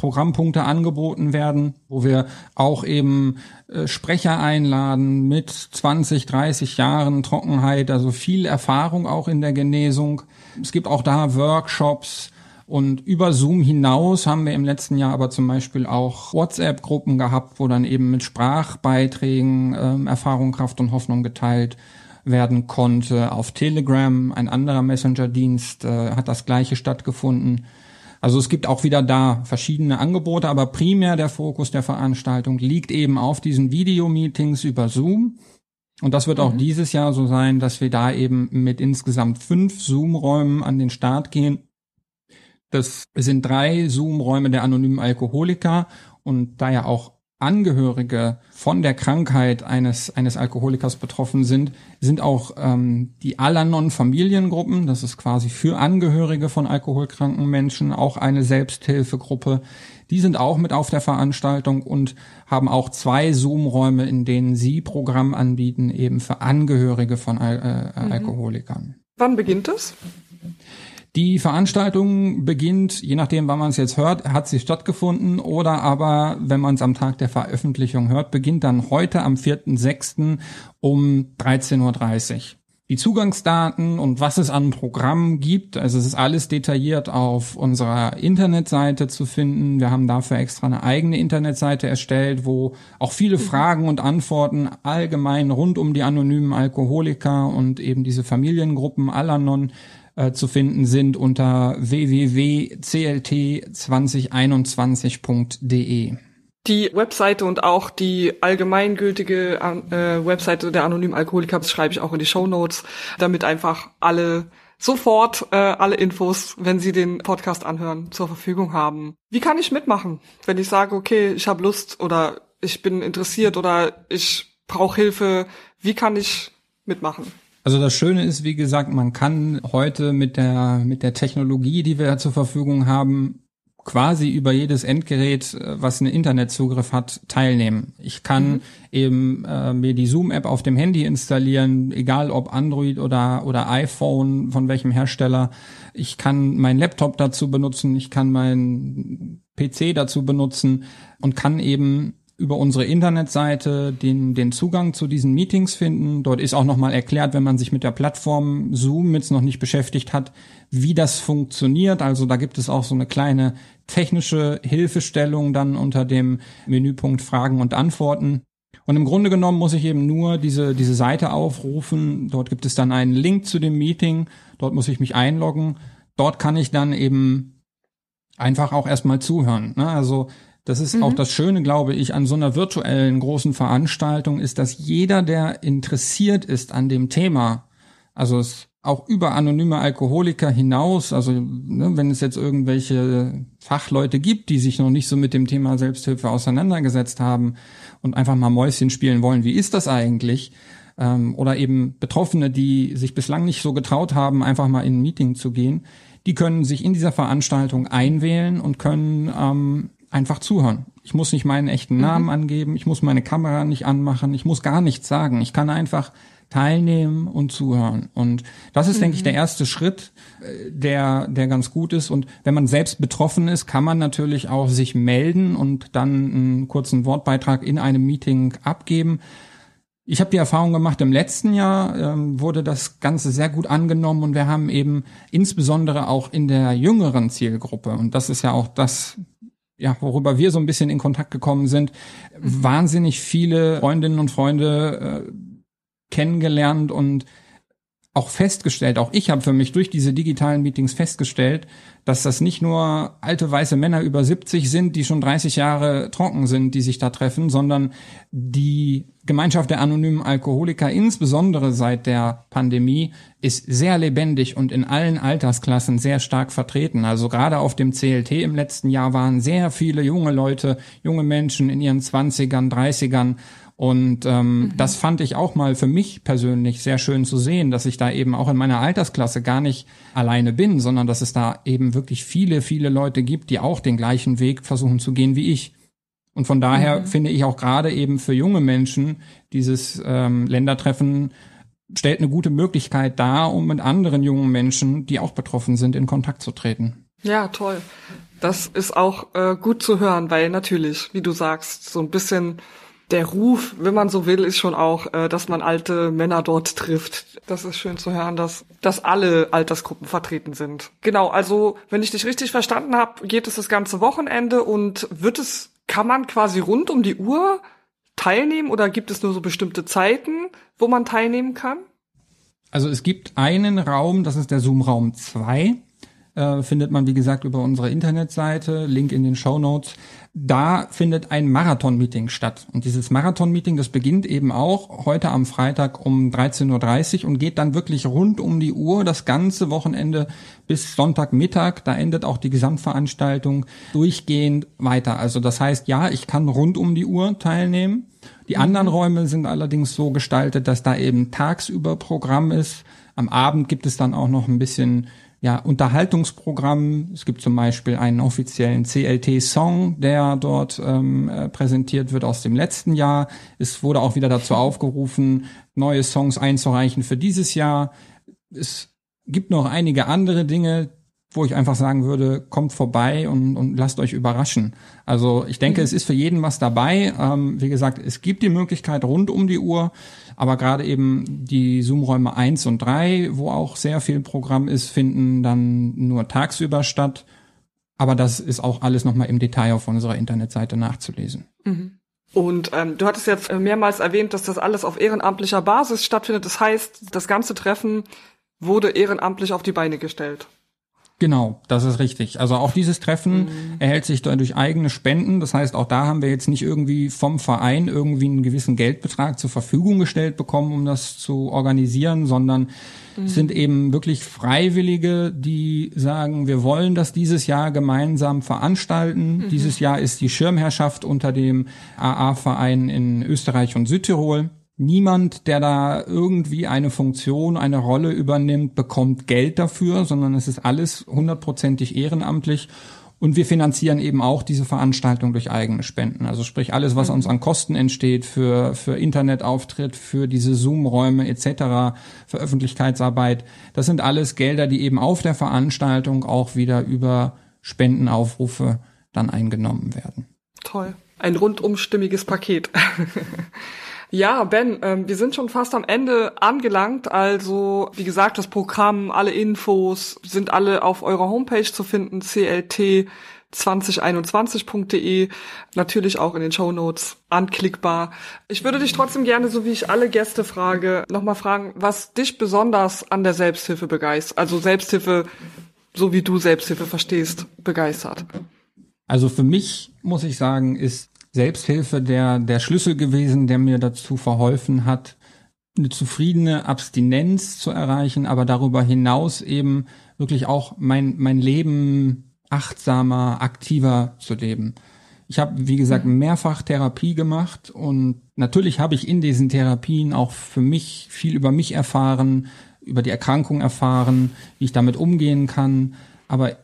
Programmpunkte angeboten werden, wo wir auch eben äh, Sprecher einladen mit 20, 30 Jahren Trockenheit, also viel Erfahrung auch in der Genesung. Es gibt auch da Workshops, und über Zoom hinaus haben wir im letzten Jahr aber zum Beispiel auch WhatsApp-Gruppen gehabt, wo dann eben mit Sprachbeiträgen ähm, Erfahrung, Kraft und Hoffnung geteilt werden konnte. Auf Telegram, ein anderer Messenger-Dienst, äh, hat das gleiche stattgefunden. Also es gibt auch wieder da verschiedene Angebote, aber primär der Fokus der Veranstaltung liegt eben auf diesen Videomeetings über Zoom. Und das wird mhm. auch dieses Jahr so sein, dass wir da eben mit insgesamt fünf Zoom-Räumen an den Start gehen das sind drei Zoom-Räume der anonymen Alkoholiker und da ja auch Angehörige von der Krankheit eines, eines Alkoholikers betroffen sind, sind auch ähm, die Alanon-Familiengruppen, das ist quasi für Angehörige von alkoholkranken Menschen, auch eine Selbsthilfegruppe. Die sind auch mit auf der Veranstaltung und haben auch zwei Zoom-Räume, in denen sie Programm anbieten, eben für Angehörige von Al äh, mhm. Alkoholikern. Wann beginnt es? Die Veranstaltung beginnt, je nachdem, wann man es jetzt hört, hat sie stattgefunden oder aber, wenn man es am Tag der Veröffentlichung hört, beginnt dann heute am 4.6. um 13.30 Uhr. Die Zugangsdaten und was es an Programmen gibt, also es ist alles detailliert auf unserer Internetseite zu finden. Wir haben dafür extra eine eigene Internetseite erstellt, wo auch viele Fragen und Antworten allgemein rund um die anonymen Alkoholiker und eben diese Familiengruppen Alanon äh, zu finden sind unter www.clt2021.de. Die Webseite und auch die allgemeingültige äh, Webseite der anonymen Alkoholiker schreibe ich auch in die Show Notes, damit einfach alle sofort äh, alle Infos, wenn Sie den Podcast anhören, zur Verfügung haben. Wie kann ich mitmachen, wenn ich sage, okay, ich habe Lust oder ich bin interessiert oder ich brauche Hilfe? Wie kann ich mitmachen? Also das Schöne ist, wie gesagt, man kann heute mit der, mit der Technologie, die wir zur Verfügung haben, quasi über jedes Endgerät, äh, was einen Internetzugriff hat, teilnehmen. Ich kann mhm. eben äh, mir die Zoom-App auf dem Handy installieren, egal ob Android oder, oder iPhone, von welchem Hersteller. Ich kann meinen Laptop dazu benutzen, ich kann meinen PC dazu benutzen und kann eben über unsere Internetseite den, den Zugang zu diesen Meetings finden. Dort ist auch nochmal erklärt, wenn man sich mit der Plattform Zoom jetzt noch nicht beschäftigt hat, wie das funktioniert. Also da gibt es auch so eine kleine technische Hilfestellung dann unter dem Menüpunkt Fragen und Antworten. Und im Grunde genommen muss ich eben nur diese, diese Seite aufrufen. Dort gibt es dann einen Link zu dem Meeting. Dort muss ich mich einloggen. Dort kann ich dann eben einfach auch erstmal zuhören. Ne? Also das ist mhm. auch das Schöne, glaube ich, an so einer virtuellen großen Veranstaltung, ist, dass jeder, der interessiert ist an dem Thema, also es auch über anonyme Alkoholiker hinaus, also ne, wenn es jetzt irgendwelche Fachleute gibt, die sich noch nicht so mit dem Thema Selbsthilfe auseinandergesetzt haben und einfach mal Mäuschen spielen wollen, wie ist das eigentlich? Ähm, oder eben Betroffene, die sich bislang nicht so getraut haben, einfach mal in ein Meeting zu gehen, die können sich in dieser Veranstaltung einwählen und können ähm, einfach zuhören. Ich muss nicht meinen echten Namen mhm. angeben, ich muss meine Kamera nicht anmachen, ich muss gar nichts sagen. Ich kann einfach teilnehmen und zuhören. Und das ist, mhm. denke ich, der mhm. erste Schritt, äh, der, der ganz gut ist. Und wenn man selbst betroffen ist, kann man natürlich auch sich melden und dann einen kurzen Wortbeitrag in einem Meeting abgeben. Ich habe die Erfahrung gemacht, im letzten Jahr ähm, wurde das Ganze sehr gut angenommen und wir haben eben insbesondere auch in der jüngeren Zielgruppe, und das ist ja auch das, ja, worüber wir so ein bisschen in Kontakt gekommen sind, mhm. wahnsinnig viele Freundinnen und Freunde äh, kennengelernt und auch festgestellt, auch ich habe für mich durch diese digitalen Meetings festgestellt, dass das nicht nur alte weiße Männer über 70 sind, die schon 30 Jahre trocken sind, die sich da treffen, sondern die Gemeinschaft der anonymen Alkoholiker, insbesondere seit der Pandemie, ist sehr lebendig und in allen Altersklassen sehr stark vertreten. Also gerade auf dem CLT im letzten Jahr waren sehr viele junge Leute, junge Menschen in ihren 20ern, 30ern und ähm, mhm. das fand ich auch mal für mich persönlich sehr schön zu sehen, dass ich da eben auch in meiner Altersklasse gar nicht alleine bin, sondern dass es da eben wirklich viele, viele Leute gibt, die auch den gleichen Weg versuchen zu gehen wie ich. Und von daher mhm. finde ich auch gerade eben für junge Menschen dieses ähm, Ländertreffen stellt eine gute Möglichkeit dar, um mit anderen jungen Menschen, die auch betroffen sind, in Kontakt zu treten. Ja, toll. Das ist auch äh, gut zu hören, weil natürlich, wie du sagst, so ein bisschen der Ruf, wenn man so will, ist schon auch, äh, dass man alte Männer dort trifft. Das ist schön zu hören, dass, dass alle Altersgruppen vertreten sind. Genau, also wenn ich dich richtig verstanden habe, geht es das ganze Wochenende und wird es, kann man quasi rund um die Uhr teilnehmen oder gibt es nur so bestimmte Zeiten, wo man teilnehmen kann? Also es gibt einen Raum, das ist der Zoom-Raum 2. Äh, findet man, wie gesagt, über unsere Internetseite, Link in den Show Notes da findet ein Marathon-Meeting statt. Und dieses Marathon-Meeting, das beginnt eben auch heute am Freitag um 13.30 Uhr und geht dann wirklich rund um die Uhr das ganze Wochenende bis Sonntagmittag. Da endet auch die Gesamtveranstaltung durchgehend weiter. Also das heißt, ja, ich kann rund um die Uhr teilnehmen. Die anderen Räume sind allerdings so gestaltet, dass da eben tagsüber Programm ist. Am Abend gibt es dann auch noch ein bisschen ja, Unterhaltungsprogramm. Es gibt zum Beispiel einen offiziellen CLT-Song, der dort ähm, äh, präsentiert wird aus dem letzten Jahr. Es wurde auch wieder dazu aufgerufen, neue Songs einzureichen für dieses Jahr. Es gibt noch einige andere Dinge, wo ich einfach sagen würde, kommt vorbei und, und lasst euch überraschen. Also ich denke, mhm. es ist für jeden was dabei. Ähm, wie gesagt, es gibt die Möglichkeit rund um die Uhr, aber gerade eben die Zoom-Räume eins und drei, wo auch sehr viel Programm ist, finden dann nur tagsüber statt. Aber das ist auch alles nochmal im Detail auf unserer Internetseite nachzulesen. Mhm. Und ähm, du hattest jetzt mehrmals erwähnt, dass das alles auf ehrenamtlicher Basis stattfindet. Das heißt, das ganze Treffen wurde ehrenamtlich auf die Beine gestellt. Genau, das ist richtig. Also auch dieses Treffen mhm. erhält sich durch eigene Spenden. Das heißt, auch da haben wir jetzt nicht irgendwie vom Verein irgendwie einen gewissen Geldbetrag zur Verfügung gestellt bekommen, um das zu organisieren, sondern mhm. sind eben wirklich Freiwillige, die sagen, wir wollen das dieses Jahr gemeinsam veranstalten. Mhm. Dieses Jahr ist die Schirmherrschaft unter dem AA-Verein in Österreich und Südtirol. Niemand, der da irgendwie eine Funktion, eine Rolle übernimmt, bekommt Geld dafür, sondern es ist alles hundertprozentig ehrenamtlich. Und wir finanzieren eben auch diese Veranstaltung durch eigene Spenden. Also sprich alles, was mhm. uns an Kosten entsteht für, für Internetauftritt, für diese Zoom-Räume etc., für Öffentlichkeitsarbeit, das sind alles Gelder, die eben auf der Veranstaltung auch wieder über Spendenaufrufe dann eingenommen werden. Toll. Ein rundum stimmiges Paket. Ja, Ben, ähm, wir sind schon fast am Ende angelangt. Also, wie gesagt, das Programm, alle Infos sind alle auf eurer Homepage zu finden, clt 2021.de, natürlich auch in den Show Notes anklickbar. Ich würde dich trotzdem gerne, so wie ich alle Gäste frage, nochmal fragen, was dich besonders an der Selbsthilfe begeistert, also Selbsthilfe, so wie du Selbsthilfe verstehst, begeistert. Also für mich, muss ich sagen, ist Selbsthilfe der, der Schlüssel gewesen, der mir dazu verholfen hat, eine zufriedene Abstinenz zu erreichen, aber darüber hinaus eben wirklich auch mein, mein Leben achtsamer, aktiver zu leben. Ich habe, wie gesagt, mhm. mehrfach Therapie gemacht und natürlich habe ich in diesen Therapien auch für mich viel über mich erfahren, über die Erkrankung erfahren, wie ich damit umgehen kann, aber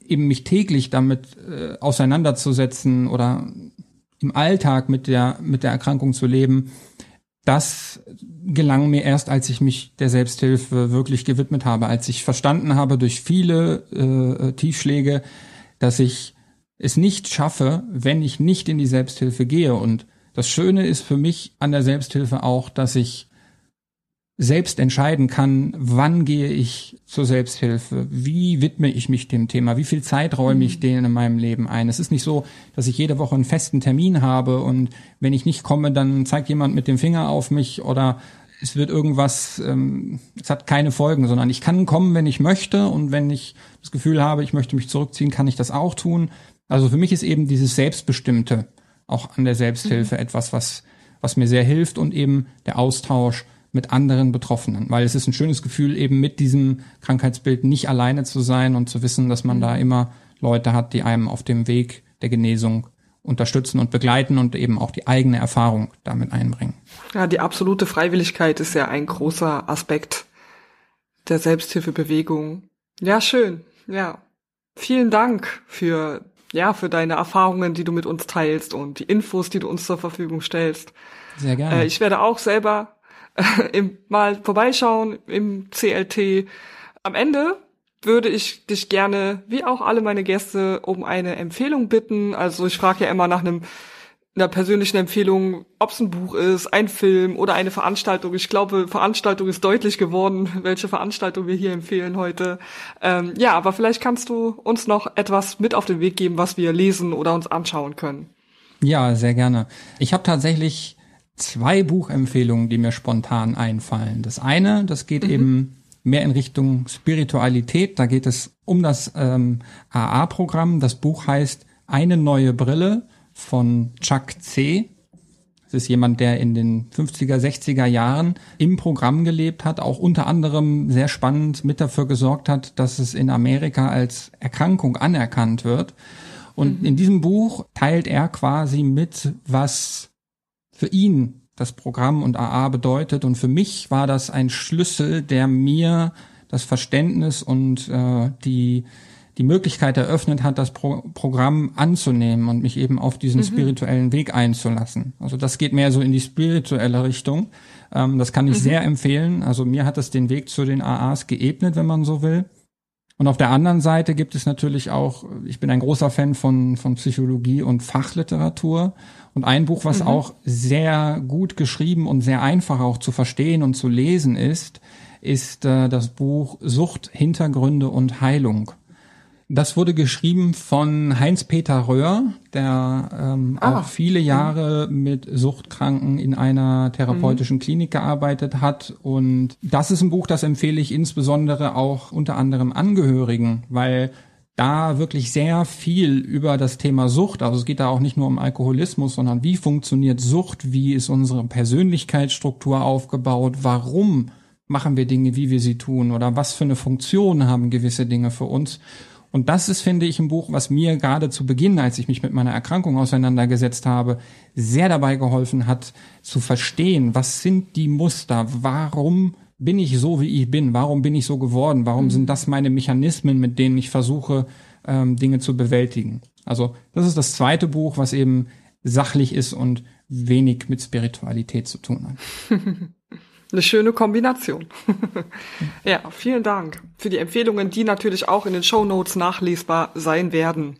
eben mich täglich damit äh, auseinanderzusetzen oder im Alltag mit der, mit der Erkrankung zu leben, das gelang mir erst, als ich mich der Selbsthilfe wirklich gewidmet habe, als ich verstanden habe durch viele äh, Tiefschläge, dass ich es nicht schaffe, wenn ich nicht in die Selbsthilfe gehe. Und das Schöne ist für mich an der Selbsthilfe auch, dass ich selbst entscheiden kann, wann gehe ich zur Selbsthilfe, wie widme ich mich dem Thema, wie viel Zeit räume ich mhm. denen in meinem Leben ein. Es ist nicht so, dass ich jede Woche einen festen Termin habe und wenn ich nicht komme, dann zeigt jemand mit dem Finger auf mich oder es wird irgendwas, ähm, es hat keine Folgen, sondern ich kann kommen, wenn ich möchte und wenn ich das Gefühl habe, ich möchte mich zurückziehen, kann ich das auch tun. Also für mich ist eben dieses Selbstbestimmte auch an der Selbsthilfe mhm. etwas, was, was mir sehr hilft und eben der Austausch mit anderen Betroffenen, weil es ist ein schönes Gefühl, eben mit diesem Krankheitsbild nicht alleine zu sein und zu wissen, dass man da mhm. immer Leute hat, die einem auf dem Weg der Genesung unterstützen und begleiten und eben auch die eigene Erfahrung damit einbringen. Ja, die absolute Freiwilligkeit ist ja ein großer Aspekt der Selbsthilfebewegung. Ja, schön. Ja. Vielen Dank für, ja, für deine Erfahrungen, die du mit uns teilst und die Infos, die du uns zur Verfügung stellst. Sehr gerne. Äh, ich werde auch selber im, mal vorbeischauen im CLT. Am Ende würde ich dich gerne, wie auch alle meine Gäste, um eine Empfehlung bitten. Also ich frage ja immer nach einem einer persönlichen Empfehlung, ob es ein Buch ist, ein Film oder eine Veranstaltung. Ich glaube, Veranstaltung ist deutlich geworden, welche Veranstaltung wir hier empfehlen heute. Ähm, ja, aber vielleicht kannst du uns noch etwas mit auf den Weg geben, was wir lesen oder uns anschauen können. Ja, sehr gerne. Ich habe tatsächlich zwei Buchempfehlungen, die mir spontan einfallen. Das eine, das geht mhm. eben mehr in Richtung Spiritualität. Da geht es um das ähm, AA-Programm. Das Buch heißt Eine neue Brille von Chuck C. Das ist jemand, der in den 50er, 60er Jahren im Programm gelebt hat, auch unter anderem sehr spannend mit dafür gesorgt hat, dass es in Amerika als Erkrankung anerkannt wird. Und mhm. in diesem Buch teilt er quasi mit, was für ihn das Programm und AA bedeutet. Und für mich war das ein Schlüssel, der mir das Verständnis und äh, die, die Möglichkeit eröffnet hat, das Pro Programm anzunehmen und mich eben auf diesen mhm. spirituellen Weg einzulassen. Also das geht mehr so in die spirituelle Richtung. Ähm, das kann ich mhm. sehr empfehlen. Also mir hat das den Weg zu den AAs geebnet, wenn man so will. Und auf der anderen Seite gibt es natürlich auch, ich bin ein großer Fan von, von Psychologie und Fachliteratur. Und ein Buch, was mhm. auch sehr gut geschrieben und sehr einfach auch zu verstehen und zu lesen ist, ist äh, das Buch Sucht, Hintergründe und Heilung. Das wurde geschrieben von Heinz-Peter Röhr, der ähm, ah. auch viele Jahre mit Suchtkranken in einer therapeutischen mhm. Klinik gearbeitet hat. Und das ist ein Buch, das empfehle ich insbesondere auch unter anderem Angehörigen, weil da wirklich sehr viel über das Thema Sucht, also es geht da auch nicht nur um Alkoholismus, sondern wie funktioniert Sucht, wie ist unsere Persönlichkeitsstruktur aufgebaut, warum machen wir Dinge, wie wir sie tun oder was für eine Funktion haben gewisse Dinge für uns. Und das ist, finde ich, ein Buch, was mir gerade zu Beginn, als ich mich mit meiner Erkrankung auseinandergesetzt habe, sehr dabei geholfen hat, zu verstehen, was sind die Muster, warum bin ich so, wie ich bin, warum bin ich so geworden, warum mhm. sind das meine Mechanismen, mit denen ich versuche, ähm, Dinge zu bewältigen. Also das ist das zweite Buch, was eben sachlich ist und wenig mit Spiritualität zu tun hat. Eine schöne Kombination. ja, vielen Dank für die Empfehlungen, die natürlich auch in den Show Notes nachlesbar sein werden.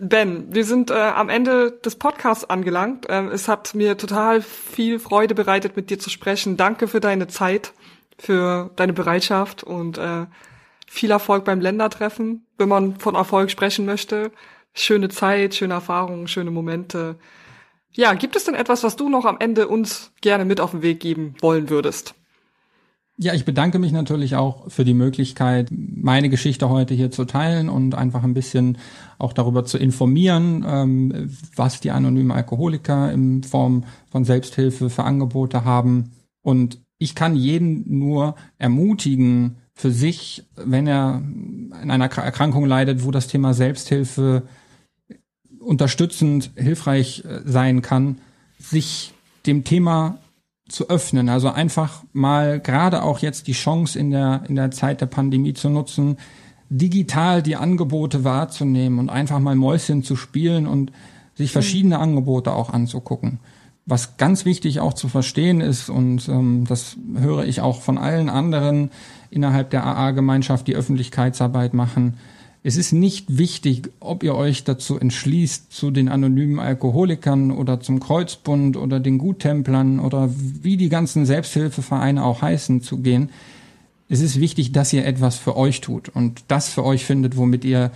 Ben, wir sind äh, am Ende des Podcasts angelangt. Ähm, es hat mir total viel Freude bereitet, mit dir zu sprechen. Danke für deine Zeit, für deine Bereitschaft und äh, viel Erfolg beim Ländertreffen, wenn man von Erfolg sprechen möchte. Schöne Zeit, schöne Erfahrungen, schöne Momente. Ja, gibt es denn etwas, was du noch am Ende uns gerne mit auf den Weg geben wollen würdest? Ja, ich bedanke mich natürlich auch für die Möglichkeit, meine Geschichte heute hier zu teilen und einfach ein bisschen auch darüber zu informieren, ähm, was die anonymen Alkoholiker in Form von Selbsthilfe für Angebote haben. Und ich kann jeden nur ermutigen, für sich, wenn er in einer Erkrankung leidet, wo das Thema Selbsthilfe unterstützend hilfreich äh, sein kann, sich dem Thema zu öffnen. Also einfach mal gerade auch jetzt die Chance in der, in der Zeit der Pandemie zu nutzen, digital die Angebote wahrzunehmen und einfach mal Mäuschen zu spielen und sich verschiedene Angebote auch anzugucken. Was ganz wichtig auch zu verstehen ist, und ähm, das höre ich auch von allen anderen innerhalb der AA-Gemeinschaft, die Öffentlichkeitsarbeit machen, es ist nicht wichtig, ob ihr euch dazu entschließt, zu den anonymen Alkoholikern oder zum Kreuzbund oder den Guttemplern oder wie die ganzen Selbsthilfevereine auch heißen, zu gehen. Es ist wichtig, dass ihr etwas für euch tut und das für euch findet, womit ihr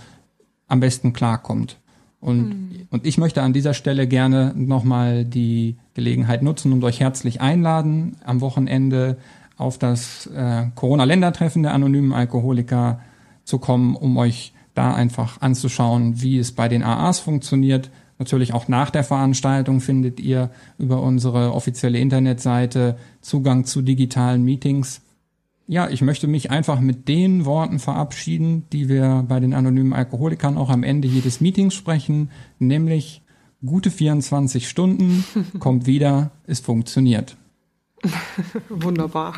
am besten klarkommt. Und, mhm. und ich möchte an dieser Stelle gerne nochmal die Gelegenheit nutzen und euch herzlich einladen, am Wochenende auf das äh, Corona-Ländertreffen der anonymen Alkoholiker zu kommen, um euch da einfach anzuschauen, wie es bei den AAs funktioniert. Natürlich auch nach der Veranstaltung findet ihr über unsere offizielle Internetseite Zugang zu digitalen Meetings. Ja, ich möchte mich einfach mit den Worten verabschieden, die wir bei den anonymen Alkoholikern auch am Ende jedes Meetings sprechen, nämlich gute 24 Stunden, kommt wieder, es funktioniert. Wunderbar.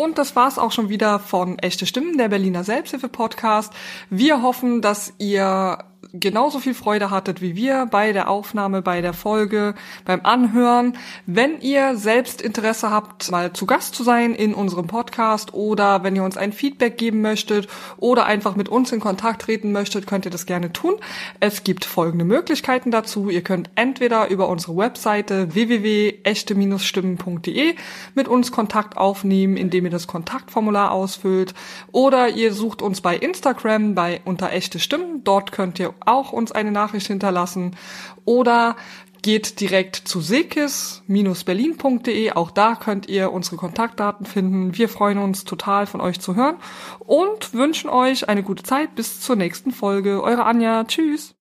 Und das war's auch schon wieder von Echte Stimmen, der Berliner Selbsthilfe-Podcast. Wir hoffen, dass ihr genauso viel Freude hattet wie wir bei der Aufnahme, bei der Folge, beim Anhören. Wenn ihr selbst Interesse habt, mal zu Gast zu sein in unserem Podcast oder wenn ihr uns ein Feedback geben möchtet oder einfach mit uns in Kontakt treten möchtet, könnt ihr das gerne tun. Es gibt folgende Möglichkeiten dazu. Ihr könnt entweder über unsere Webseite www.echte-stimmen.de mit uns Kontakt aufnehmen, indem ihr das Kontaktformular ausfüllt oder ihr sucht uns bei Instagram bei unter echte Stimmen. Dort könnt ihr auch uns eine Nachricht hinterlassen oder geht direkt zu sekis-berlin.de. Auch da könnt ihr unsere Kontaktdaten finden. Wir freuen uns total von euch zu hören und wünschen euch eine gute Zeit bis zur nächsten Folge. Eure Anja. Tschüss.